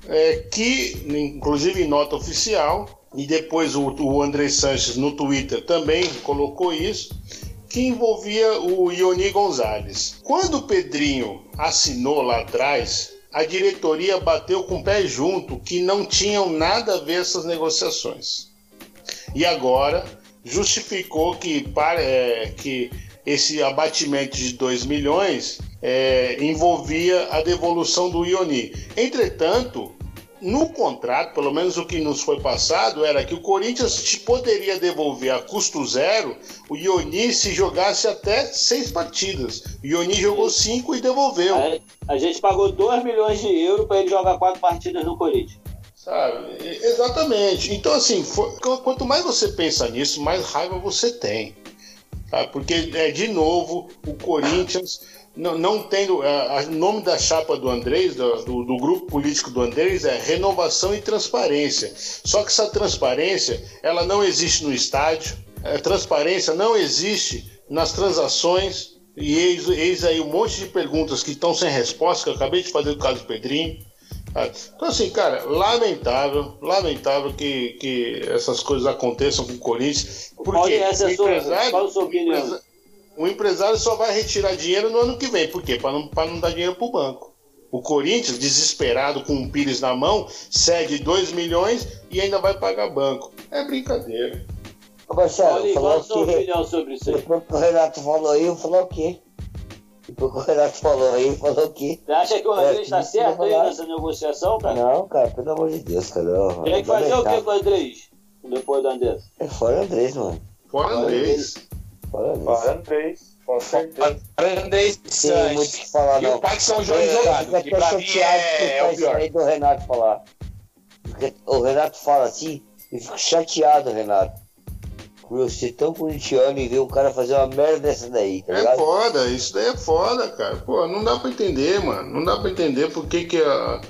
é, que, inclusive em nota oficial, e depois o, o André Sanches no Twitter também colocou isso, que envolvia o Ioni Gonzalez. Quando o Pedrinho assinou lá atrás, a diretoria bateu com o pé junto que não tinham nada a ver essas negociações e agora justificou que, para, é, que esse abatimento de 2 milhões é, envolvia a devolução do Ioni. Entretanto, no contrato, pelo menos o que nos foi passado, era que o Corinthians poderia devolver a custo zero o Ioni se jogasse até seis partidas. O Ioni jogou cinco e devolveu. A gente pagou 2 milhões de euros para ele jogar quatro partidas no Corinthians. Sabe? Exatamente. Então, assim, for- qu- quanto mais você pensa nisso, mais raiva você tem. Tá? Porque, é, de novo, o Corinthians, não, não tendo. O nome da chapa do Andrés, do, do- do grupo político do Andrés, é renovação e transparência. Só que essa transparência, ela não existe no estádio, a transparência não existe nas transações. E eis, eis aí um monte de perguntas que estão sem resposta, que eu acabei de fazer do caso Pedrinho. Tá? Então, assim, cara, lamentável, lamentável que, que essas coisas aconteçam com o Corinthians. Porque essa é a sua- qual a sua o opinião? empresa- o empresário só vai retirar dinheiro no ano que vem. Por quê? Para não, pra não dar dinheiro para o banco. O Corinthians, desesperado com o Pires na mão, cede 2 milhões e ainda vai pagar banco. É brincadeira. Ô, Marcelo, Paulinho, qual falou a sua opinião sobre isso aí? o Renato falou aí, eu falou o quê? Que o Renato falou aí, falou o quê? Você acha que o É, Andrés está certo aí nessa negociação, cara? Não, cara, pelo amor de Deus, cara. não. Tem que fazer o que com o Andrés? Depois do Andrés. É fora Andrés, mano. Fora Andrés. Fora Andrés. Fora com certeza. Andrei Tem muito o Sanches. que falar, E não. o Parque São João Eu jogado, que pra mim é, é o pior. do Renato falar. Porque o Renato fala assim, eu fico chateado, Renato. Eu ser tão corintiano e ver um cara fazer uma merda dessa daí, tá É ligado? foda, isso daí é foda, cara. Pô, não dá pra entender, mano. Não dá pra entender por que que a.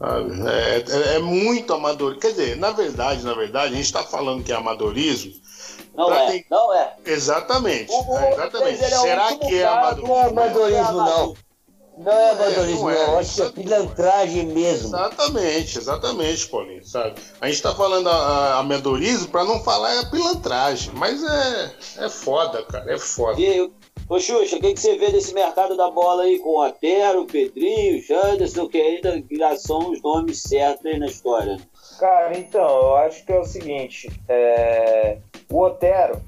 é, é- é muito amador. Quer dizer, na verdade, na verdade, a gente tá falando que é amadorismo. Não é, ter- não é. Exatamente. O- o é, exatamente. É Será que é amadorismo? Não é amadorismo, não. Não é amadorismo, não é. não. Acho que é pilantragem mesmo. Exatamente, exatamente, Paulinho, sabe? A gente tá falando a, a, amadorismo pra não falar é pilantragem, mas é, é foda, cara, é foda. E ô Xuxa, o que, que você vê desse mercado da bola aí com o Otero, o Pedrinho, o Janderson, que ainda já são os nomes certos aí na história? Cara, então, eu acho que é o seguinte, é, o Otero,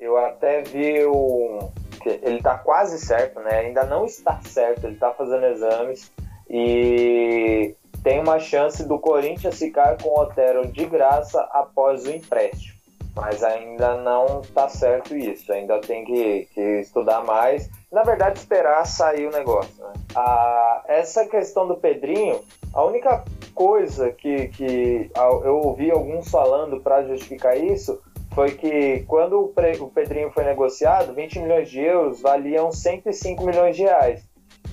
eu até vi o. que Ele tá quase certo, né? Ainda não está certo, ele tá fazendo exames e tem uma chance do Corinthians ficar com o Otero de graça após o empréstimo. Mas ainda não tá certo isso, ainda tem que, que estudar mais. Na verdade, esperar sair o negócio. Né? Ah, essa questão do Pedrinho, a única coisa que, que eu ouvi alguns falando para justificar isso foi que quando o, o Pedrinho foi negociado, 20 milhões de euros valiam 105 milhões de reais.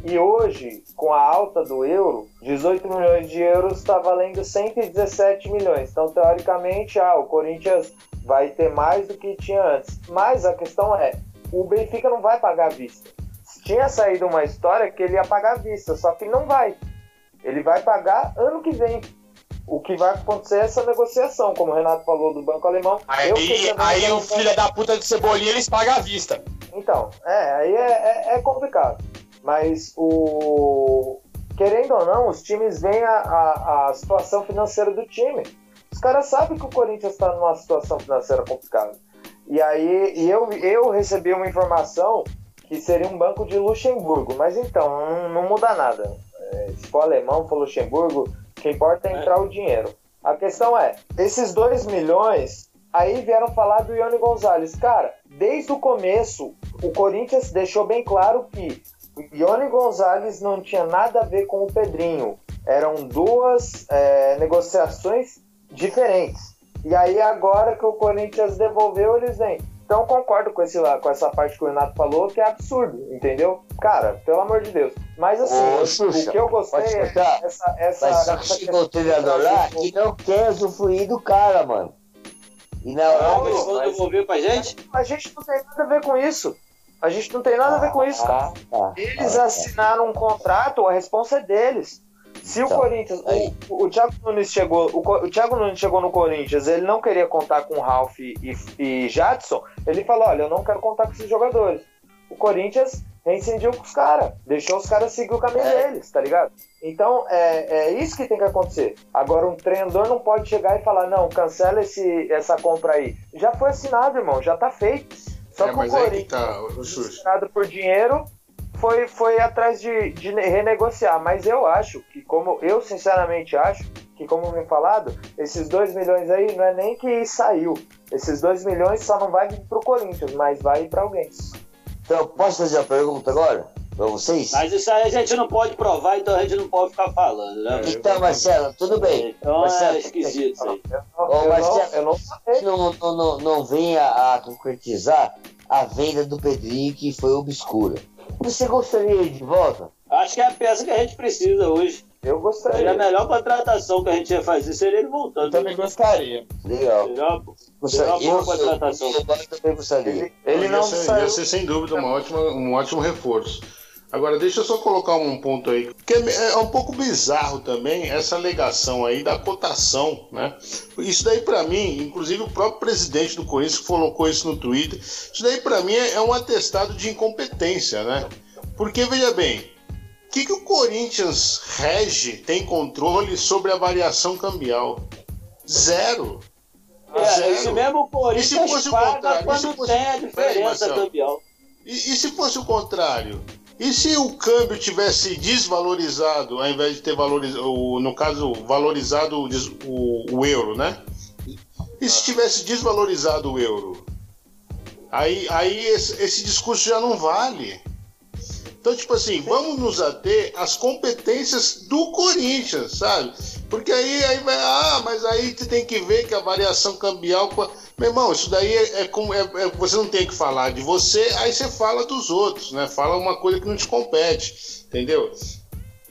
E hoje, com a alta do euro, 18 milhões de euros está valendo 117 milhões. Então, teoricamente, ah, o Corinthians vai ter mais do que tinha antes. Mas a questão é, o Benfica não vai pagar à vista. Tinha saído uma história que ele ia pagar à vista, só que não vai. Ele vai pagar ano que vem. O que vai acontecer é essa negociação, como o Renato falou do Banco Alemão. Aí, aí o filho da puta de Cebolinha eles pagam à vista. então, é, aí é, é- é complicado. Mas o. Querendo ou não, os times veem a, a, a situação financeira do time. Os caras sabem que o Corinthians está numa situação financeira complicada. E aí e eu, eu recebi uma informação que seria um banco de Luxemburgo. Mas então, não, não muda nada. É, se for alemão, for Luxemburgo, o que importa é entrar o dinheiro. A questão é, esses 2 milhões, aí vieram falar do Ione Gonzalez. Cara, desde o começo, o Corinthians deixou bem claro que Ione Gonzalez não tinha nada a ver com o Pedrinho. Eram duas é, negociações diferentes. E aí agora que o Corinthians devolveu, eles vêm. Então concordo com, esse, com essa parte que o Renato falou, que é absurdo, entendeu? Cara, pelo amor de Deus. Mas assim, Ô, eu- Xuxa, o que eu gostei é essa, essa, Mas só que chegou o treinador lá e não quer usufruir do cara, mano. E na hora. eles vão mas- devolver pra gente? A gente não tem nada a ver com isso. A gente não tem nada a ver com isso, cara. Ah, tá. Eles Ah, tá. assinaram um contrato, a responsa é deles. Se o Então, Corinthians. aí. O, o Thiago Nunes chegou. O, o Thiago Nunes chegou no Corinthians, ele não queria contar com Ralf e, e Jadson. Ele falou: olha, eu não quero contar com esses jogadores. O Corinthians reincendiu com os caras, deixou os caras seguir o caminho É. deles, tá ligado? Então é, é isso que tem que acontecer. Agora, um treinador não pode chegar e falar: não, cancela esse, essa compra aí. Já foi assinado, irmão, já tá feito. Só É, que o Corinthians tá, o assinado por dinheiro, foi, foi atrás de, de renegociar. Mas eu acho que, como eu sinceramente acho, que como vem falado, esses 2 milhões aí não é nem que saiu. Esses 2 milhões só não vai vir pro Corinthians, mas vai para alguém. Então, posso fazer uma pergunta agora? Pra vocês? Mas isso aí a gente não pode provar, então a gente não pode ficar falando, né? É. Então, Marcelo, tudo bem. Então Marcelo, é esquisito isso aí. Ô, eu Marcelo, não, eu não não, não, não, não vem a, a concretizar a venda do Pedrinho que foi obscura. Você gostaria de volta? Acho que é a peça que a gente precisa hoje. Eu Seria a gostaria. melhor contratação que a gente ia fazer seria ele voltando. Eu também gostaria. Legal. Gostaria. Seria uma boa contratação. eu também gostaria. Ele, ele ia não ser, saiu. ia ser sem dúvida uma ótima, um ótimo reforço. Agora, deixa eu só colocar um ponto aí, que é, é um pouco bizarro também essa alegação aí da cotação, né? Isso daí pra mim, inclusive o próprio presidente do Corinthians colocou isso no Twitter, isso daí pra mim é, é um atestado de incompetência, né? Porque, veja bem, o que, que o Corinthians rege, tem controle sobre a variação cambial? Zero. É, Zero. esse mesmo E se Corinthians fosse o paga contrário? E quando se fosse- tem a diferença cambial. E, e se fosse o contrário? E se o câmbio tivesse desvalorizado, ao invés de ter valorizado, no caso, valorizado o, o- o euro, né? E se tivesse desvalorizado o euro? Aí, aí esse, esse discurso já não vale. Então, tipo assim, vamos nos ater às competências do Corinthians, sabe? Porque aí, aí vai, ah, mas aí você tem que ver que a variação cambial. Meu irmão, isso daí é, é como. é- é- você não tem que falar de você, aí você fala dos outros, né? Fala uma coisa que não te compete, entendeu?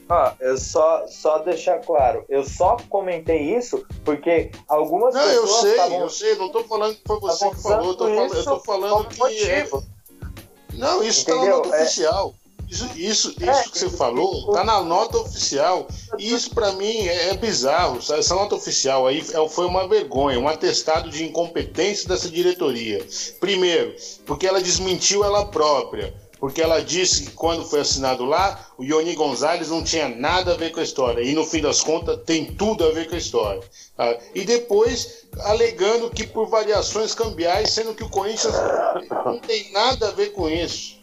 Ó, eu só, só deixar claro, eu só comentei isso porque algumas Não, eu pessoas sei, estavam eu sei, não tô falando que foi você que falou, eu tô, fal- eu tô falando que. é- motivo. Não, isso na Entendeu? nota É. oficial. Isso, isso, isso É, que você falou tá na nota oficial. E isso para mim é, é bizarro. sabe? Essa nota oficial aí é- foi uma vergonha, um atestado de incompetência dessa diretoria. Primeiro, porque ela desmentiu ela própria. Porque ela disse que quando foi assinado lá, o Ioni Gonzalez não tinha nada a ver com a história. E no fim das contas, tem tudo a ver com a história. tá? E depois, alegando que por variações cambiais, sendo que o Corinthians não tem nada a ver com isso.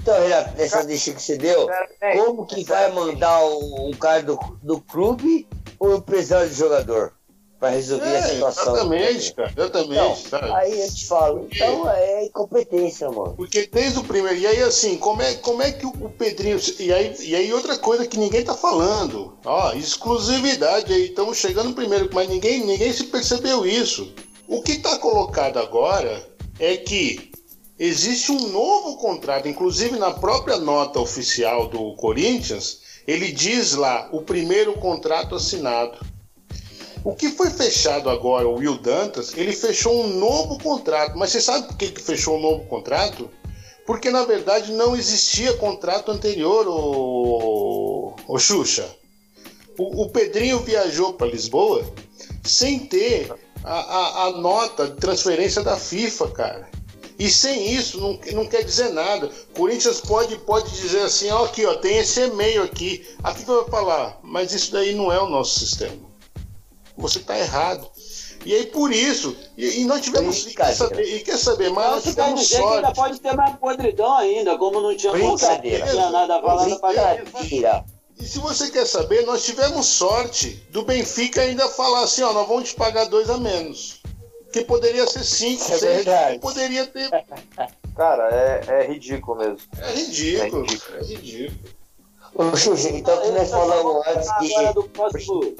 Então, Renato, nessa deixa que você deu, Sinceramente, como que vai mandar um, cara do, do clube ou o empresário do jogador para resolver a É, situação? exatamente, cara. Exatamente, Então, sabe? aí eu te falo, então é incompetência, mano. Porque desde o primeiro. E aí, assim, como é, como é que o Pedrinho. E aí, e aí, outra coisa que ninguém tá falando. Ó, exclusividade aí. Estamos chegando primeiro, mas ninguém, ninguém se percebeu isso. O que está colocado agora é que existe um novo contrato, inclusive na própria nota oficial do Corinthians, ele diz lá o primeiro contrato assinado. O que foi fechado agora, o Will Dantas, ele fechou um novo contrato. Mas você sabe por que, que fechou um novo contrato? Porque na verdade não existia contrato anterior, o, o Xuxa. O, o Pedrinho viajou para Lisboa sem ter a, a, a nota de transferência da FIFA, cara. E sem isso não, não quer dizer nada. Corinthians pode, pode dizer assim, ó, aqui, ó, tem esse e-mail aqui. Aqui que eu vou falar, mas isso daí não é o nosso sistema. Você está errado. E aí por isso, e, e nós tivemos. E quer, saber, e quer saber mais? Nós tivemos dizer que ainda sorte. pode ter mais podridão ainda, como não tinha contrato, não Brincadeira. tinha nada falado pra. Brincadeira. E se você quer saber, nós tivemos sorte do Benfica ainda falar assim, ó, nós vamos te pagar dois a menos. Que poderia ser cinco, É seis, verdade. poderia ter. (laughs) Cara, é, é ridículo mesmo. É ridículo, É ridículo. é ridículo. Ô, Xuxa, então que nós falamos antes que. do próximo.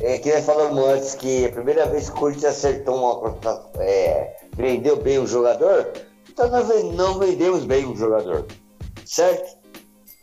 É, que nós falamos antes que a primeira vez que o Corinthians acertou uma é, vendeu bem o jogador, então nós não vendemos bem o jogador. Certo?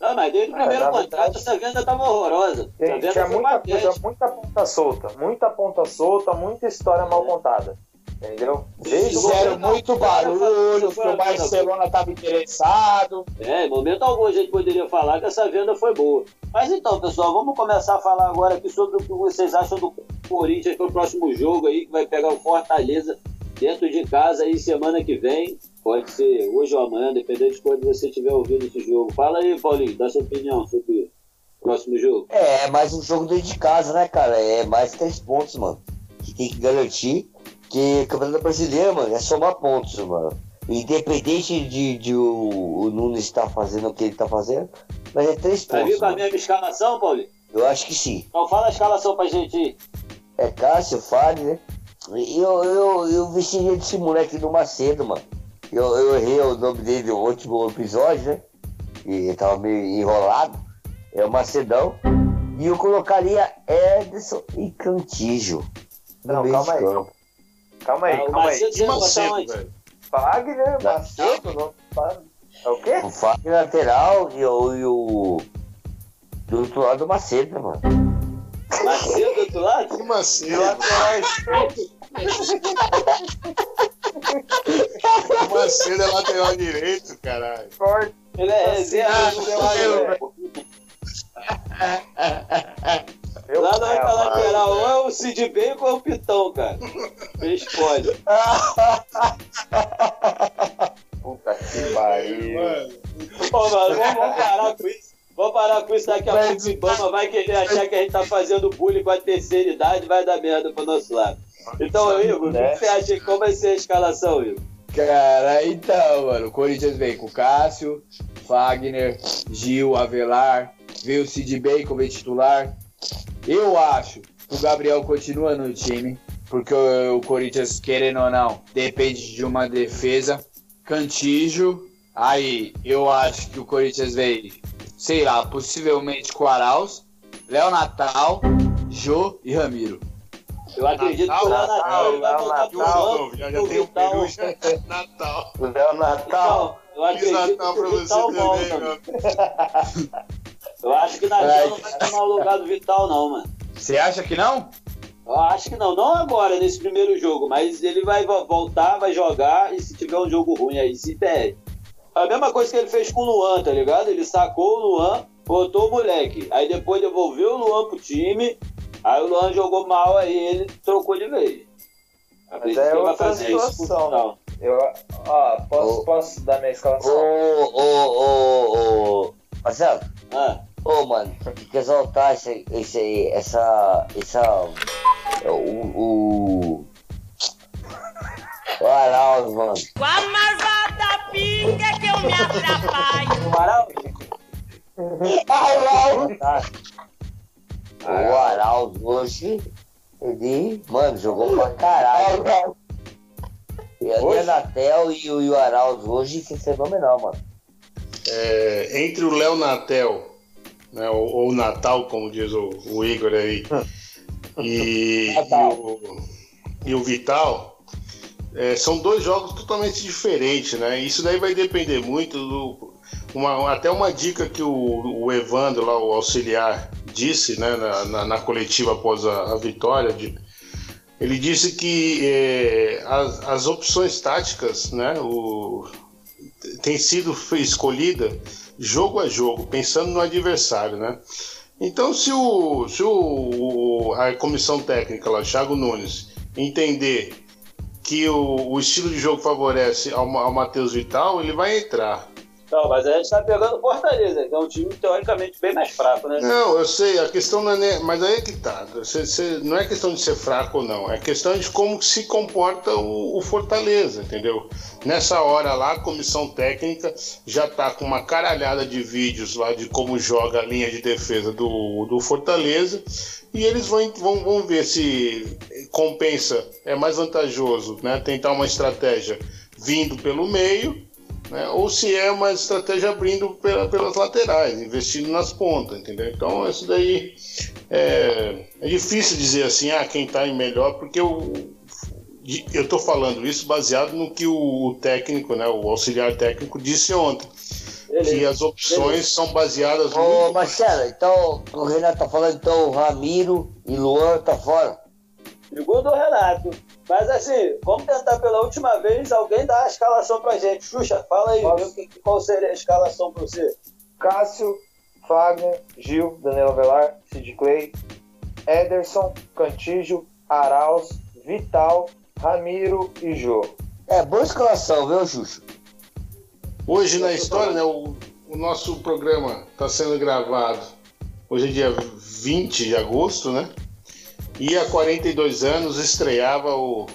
Não, mas desde o É, primeiro contrato verdade, essa venda tava horrorosa. Tem- tinha muita coisa, muita ponta solta. Muita ponta solta, muita história mal contada. Entendeu? Desde Fizeram muito barulho, que o Barcelona estava interessado. É, em momento algum a gente poderia falar que essa venda foi boa. Mas então, pessoal, vamos começar a falar agora aqui sobre o que vocês acham do Corinthians para o próximo jogo aí, que vai pegar o Fortaleza dentro de casa aí semana que vem. Pode ser hoje ou amanhã, dependendo de quando você estiver ouvindo esse jogo. Fala aí, Paulinho, dá sua opinião sobre o próximo jogo. É, é mais um jogo dentro de casa, né, cara? É mais três pontos, mano. Que tem que garantir que o Campeonato Brasileiro, mano, é somar pontos, mano. Independente de, de o, o Nunes estar fazendo o que ele tá fazendo, mas é três vir pontos. com a mesma escalação, Paulinho? Eu acho que sim. Então fala a escalação pra gente aí. É Cássio, Fábio, né? Eu, eu, eu vestiria desse moleque do Macedo, mano. Eu, eu errei o nome dele no último episódio, né? E tava meio enrolado. É o Macedão. E eu colocaria Ederson e Cantígio. Não, calma aí. campo. Calma aí, Ah, calma aí. Macedo botar Macedo. Fagner, Macedo, não tá- É o quê? O Fábio lateral e o, e o. Do outro lado o Macedo, né, mano? Macedo do outro lado? De Macedo. Lateral esquerdo. O Macedo é lateral direito, caralho. Corte. Ele é Lá não vai é, pra mano. lateral, ou é o Cid Bacon ou é o Pitão, cara. Você escolhe. Puta que pariu. Mano, Pô, mano, vamos, parar com isso. Vamos parar com isso daqui a pouco. O Ibama vai querer achar que a gente tá fazendo bullying com a terceira idade e vai dar merda pro nosso lado. Então, Igor, o né? que você acha que como vai ser a escalação, Igor? Cara, então, mano, o Corinthians vem com Cássio, Fagner, Gil, Avelar, veio o Sid Bacon, titular. Eu acho que o Gabriel continua no time, porque o, o Corinthians, querendo ou não, depende de uma defesa. Cantijo, aí eu acho que o Corinthians vem, sei lá, possivelmente com Arauz, Léo Natal, Jô e Ramiro. Eu acredito que o Léo Natal ele vai Natal, voltar pro Natal, banco. já, já o tem o Vital- peru, já é Natal. (laughs) O Léo Natal. Eu acredito Natal que pra o você Vital volta. meu. (laughs) Eu acho que Natal Ai. não vai tomar o lugar do Vital, não, mano. Você acha que não? Eu acho que não, não agora, nesse primeiro jogo, mas ele vai vo- voltar, vai jogar e se tiver um jogo ruim aí, se perde. A mesma coisa que ele fez com o Luan, tá ligado? Ele sacou o Luan, botou o moleque, aí depois devolveu o Luan pro time, aí o Luan jogou mal, aí ele trocou de vez. Acredito é outra situação. Eu, ó, posso, Ô. posso dar minha Ô, escalação? ô, ô, ô. Marcelo, Ah, ô, mano, tem que exaltar esse, esse, essa. essa. O. O. O Arauz, mano. Com a marvada pinga que eu me atrapalho. o Amaral? O Arauz hoje, ele, mano, jogou pra caralho. E a Hoje? Natel e o, e o Arauz hoje foi fenomenal, mano. É, entre o Léo Natel, né, ou, ou Natal, como diz o, o Igor aí, (laughs) e, e o, e o Vital, é, são dois jogos totalmente diferentes, né? Isso daí vai depender muito do. Uma, até uma dica que o, o Evandro, lá, o auxiliar, disse né, na, na, na coletiva após a, a vitória. De, ele disse que é, as, as opções táticas né, o, tem sido escolhida jogo a jogo, pensando no adversário. Né? Então, se, o, se o, a comissão técnica, lá, Thiago Nunes, entender que o, o estilo de jogo favorece ao, ao Matheus Vital, ele vai entrar. Não, mas a gente tá pegando Fortaleza, que é um time teoricamente bem mais fraco, né? Não, eu sei, a questão não é. Mas aí é que tá. Você- você- não é questão de ser fraco ou não, é questão de como se comporta o, o Fortaleza, entendeu? Nessa hora lá, a comissão técnica já tá com uma caralhada de vídeos lá de como joga a linha de defesa do, do Fortaleza. E eles vão, vão, vão ver se compensa, é mais vantajoso né, tentar uma estratégia vindo pelo meio né? ou se é uma estratégia abrindo pela- pelas laterais, investindo nas pontas, entendeu? Então isso daí é, é difícil dizer assim, ah, quem está em melhor, porque eu eu estou falando isso baseado no que o técnico, né, o auxiliar técnico disse ontem, que as opções são baseadas Ô, muito Marcelo, então o Renato tá falando, então o Ramiro e Luan tá fora. Segundo o Renato. Mas assim, vamos tentar pela última vez alguém dar a escalação pra gente. Xuxa, fala aí, Posso? que- qual seria a escalação pra você? Cássio, Fagner, Gil, Danilo Avelar, Sid Clay, Ederson, Cantígio, Arauz, Vital, Ramiro e Jô. É, boa escalação, viu, Xuxo? Hoje na história, né, o, o nosso programa está sendo gravado. Hoje é dia 20 de agosto, né? E há 42 anos estreava o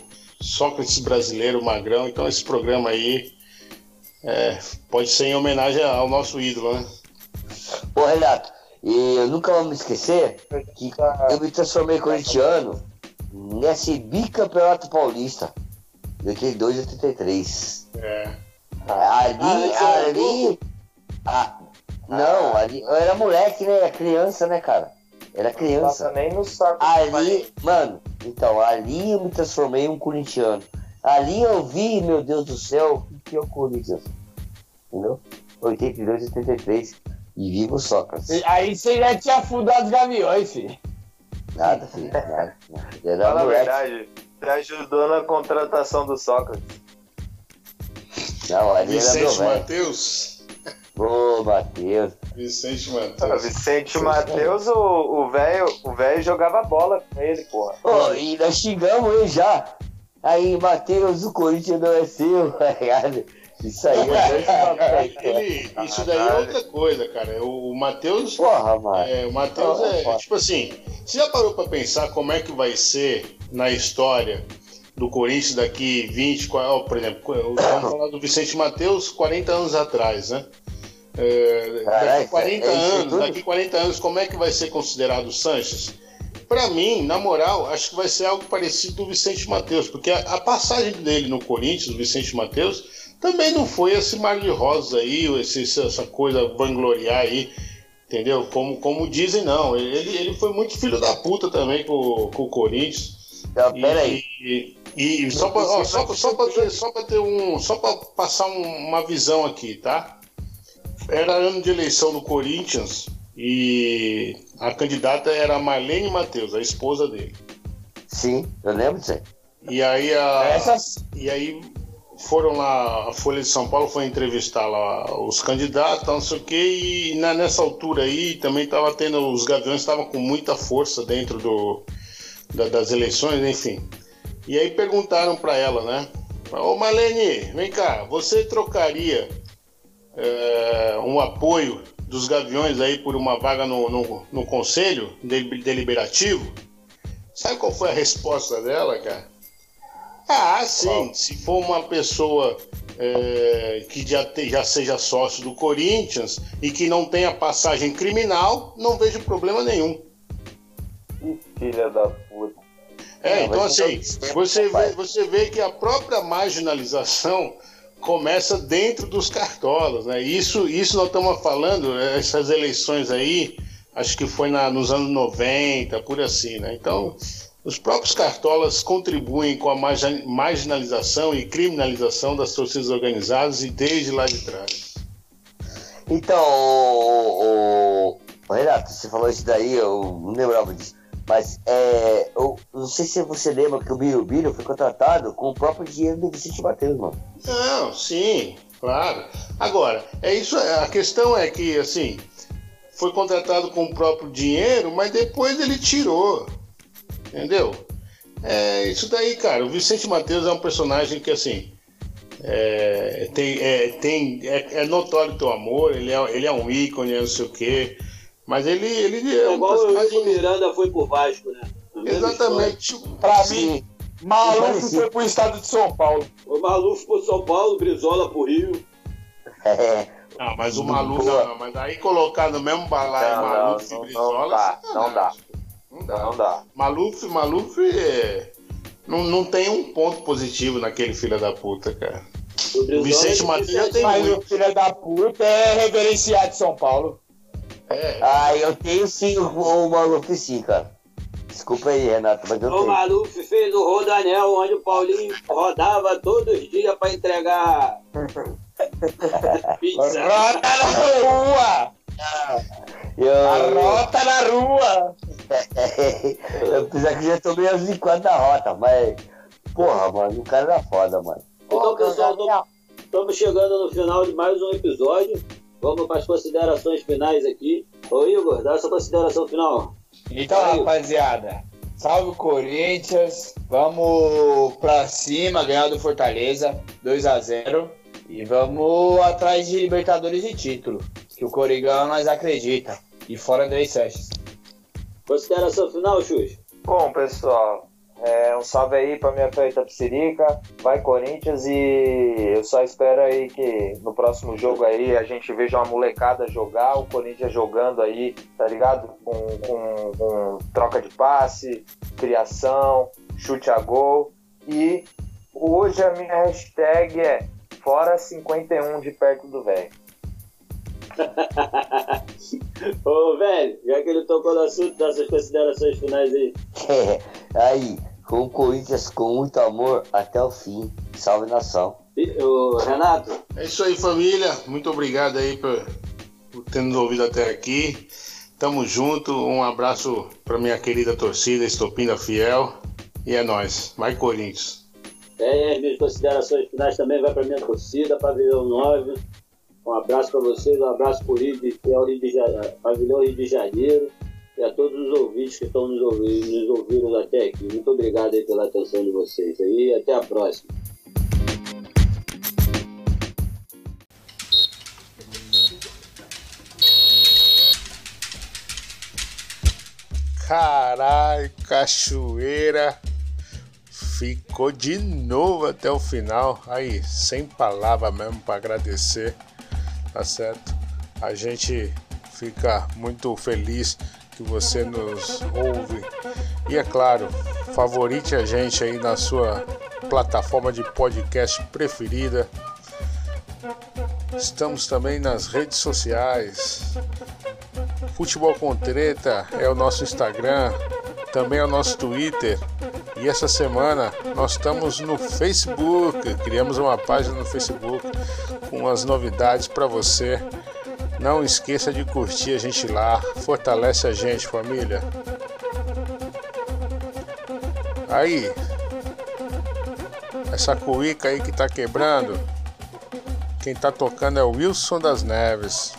Sócrates brasileiro Magrão. Então esse programa aí é, pode ser em homenagem ao nosso ídolo, né? Ô, Renato, e eu nunca vou me esquecer que eu me transformei corintiano nesse bicampeonato paulista de 82 e 83. É. Ali, Ah, ali. ah, não, ali. Eu era moleque, né? Criança, né, cara? Era criança. nem no saco. Ali, mano, então, ali eu me transformei em um corintiano. Ali eu vi, meu Deus do céu, o que é o Corinthians? Entendeu? 82 e 83. E viva o Sócrates. Aí você já tinha fundado os gaviões, filho. Nada, filho. Nada. Fala a verdade, você ajudou na contratação do Sócrates. Não, ali era meu Vicente velho. Mateus. Ô, Matheus. Vicente Ah, Mateus. Vicente Matheus, o velho o velho jogava bola com ele, porra. Ô, e nós xingamos ele já. Aí, Matheus, o Corinthians não é seu, (laughs) tá ligado? Isso aí é cara. (laughs) Ele, isso daí é outra coisa, cara. O, o Matheus Porra, mano. É, o Matheus é, foda. tipo assim, você já parou pra pensar como é que vai ser na história do Corinthians daqui 20, qua- ó, por exemplo, vamos falar do Vicente Matheus 40 anos atrás, né? É, daqui 40 é anos, daqui 40 anos, como é que vai ser considerado o Sanches? Pra mim, na moral, acho que vai ser algo parecido do Vicente Matheus, porque a, a passagem dele no Corinthians, o Vicente Matheus, também não foi esse mar de rosas aí, esse, essa coisa vangloriar aí, entendeu? Como, como dizem, não. Ele, ele foi muito filho da puta também com, com o Corinthians. Então, pera aí. E, e, e só pra, ó, só, pra- só, pra ter, só pra ter um. Só pra passar um- uma visão aqui, tá? Era ano de eleição do Corinthians e a candidata era a Marlene Matheus, a esposa dele. Sim, eu lembro disso. E aí a. Essas, E aí foram lá, a Folha de São Paulo foi entrevistar lá os candidatos, tal, não sei o quê, e na- nessa altura aí também estava tendo, os gaviões estavam com muita força dentro do, da- das eleições, enfim. E aí perguntaram para ela, né? Ô Marlene, vem cá, você trocaria é, um apoio dos gaviões aí por uma vaga no, no, no conselho Del- deliberativo? Sabe qual foi a resposta dela, cara? Ah, sim. Se for uma pessoa é, que já, te- já seja sócio do Corinthians e que não tenha passagem criminal, não vejo problema nenhum. Que filha da puta. É, Não, então assim, então, você vê, você vê que a própria marginalização começa dentro dos cartolas, né? Isso, isso nós estamos falando, eh, essas eleições aí, acho que foi na- nos anos 90, por assim, né? Então, os próprios cartolas contribuem com a margi- marginalização e criminalização das torcidas organizadas e desde lá de trás. Então, o, o- o Renato, você falou isso daí, eu não lembrava disso. Mas é, eu não sei se você lembra que o Birubiru foi contratado com o próprio dinheiro do Vicente Matheus, mano. Não, sim, claro. Agora, é isso. A questão é que assim foi contratado com o próprio dinheiro, mas depois ele tirou, entendeu? É isso daí, cara. O Vicente Matheus é um personagem que assim é, tem, é, tem, é, é notório teu amor. Ele é, ele é um ícone, é não sei o quê. Mas ele, ele é É um igual o personagem. Miranda foi pro Vasco, né? Exatamente. Pra Sim. mim, Maluf foi pro estado de São Paulo. O Maluf pro São Paulo, Brizola pro Rio. É, Não, mas o Boa. Malu, não, não, mas aí colocar no mesmo balaio Não, Maluf não, e Brizola. não dá, não dá. Não dá. Não dá. Maluf, Maluf é... não, não tem um ponto positivo naquele filho da puta, cara. O Brizola Vicente é Matheus já 17 tem Mas muito. o filho da puta é reverenciado de São Paulo. É, ah, eu tenho sim o, o Maluf sim, cara. Desculpa aí, Renato, mas eu O tenho. Maluf fez o Rodanel, onde o Paulinho rodava todos os dias pra entregar (laughs) pizza. Rota na rua! Eu, A rota na rua! (laughs) eu apesar que já tomei as 24 da rota, mas. Porra, mano, o cara era foda, mano. Então, pessoal, estamos chegando no final de mais um episódio. Vamos para as considerações finais aqui. Ô Igor, dá essa consideração final. Então, Valeu. rapaziada, salve Corinthians. Vamos pra cima, ganhar do Fortaleza, 2 a 0 E vamos atrás de Libertadores e título. Que o Coringão nós acredita. E fora Andrei Sanches. Consideração final, Xux? Bom, pessoal, é, um salve aí pra minha feita Psirica, vai Corinthians e eu só espero aí que no próximo jogo aí a gente veja uma molecada jogar, o Corinthians jogando aí, tá ligado? Com, com- com troca de passe, criação, chute a gol e hoje a minha hashtag é fora 51 de perto do velho. (laughs) Ô, velho, já que ele tocou no assunto, dá suas considerações finais aí. (laughs) aí, com o Corinthians com muito amor até o fim. Salve nação. Ô, Renato, é isso aí, família. Muito obrigado aí por, por ter nos ouvido até aqui. Tamo junto. Um abraço pra minha querida torcida, Estopinda Fiel. E é nóis. Vai, Corinthians. é, as minhas considerações finais também vai para minha torcida, Pavilhão 9. Um abraço para vocês, um abraço para o Rio de, o Pavilhão Rio de Janeiro e a todos os ouvintes que estão nos ouvindo, nos ouvindo até aqui. Muito obrigado pela atenção de vocês aí e até a próxima. Caralho, cachoeira. Ficou de novo até o final. Aí, sem palavra mesmo para agradecer. Tá certo? A gente fica muito feliz que você nos ouve. E é claro, favorite a gente aí na sua plataforma de podcast preferida. Estamos também nas redes sociais. Futebol com Treta é o nosso Instagram, também é o nosso Twitter. E essa semana nós estamos no Facebook. Criamos uma página no Facebook com as novidades para você. Não esqueça de curtir a gente lá. Fortalece a gente, família. Aí, essa cuíca aí que tá quebrando. Quem tá tocando é o Wilson das Neves.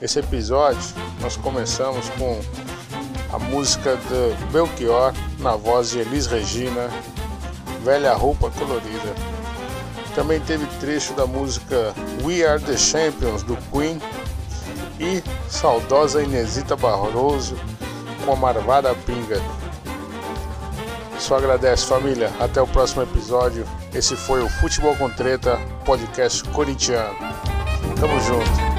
Esse episódio nós começamos com a música do Belchior na voz de Elis Regina, Velha Roupa Colorida. Também teve trecho da música We Are the Champions do Queen e saudosa Inesita Barroso com a Marvada Pinga. Só agradece família, até o próximo episódio. Esse foi o Futebol com Treta, podcast corintiano. Tamo junto.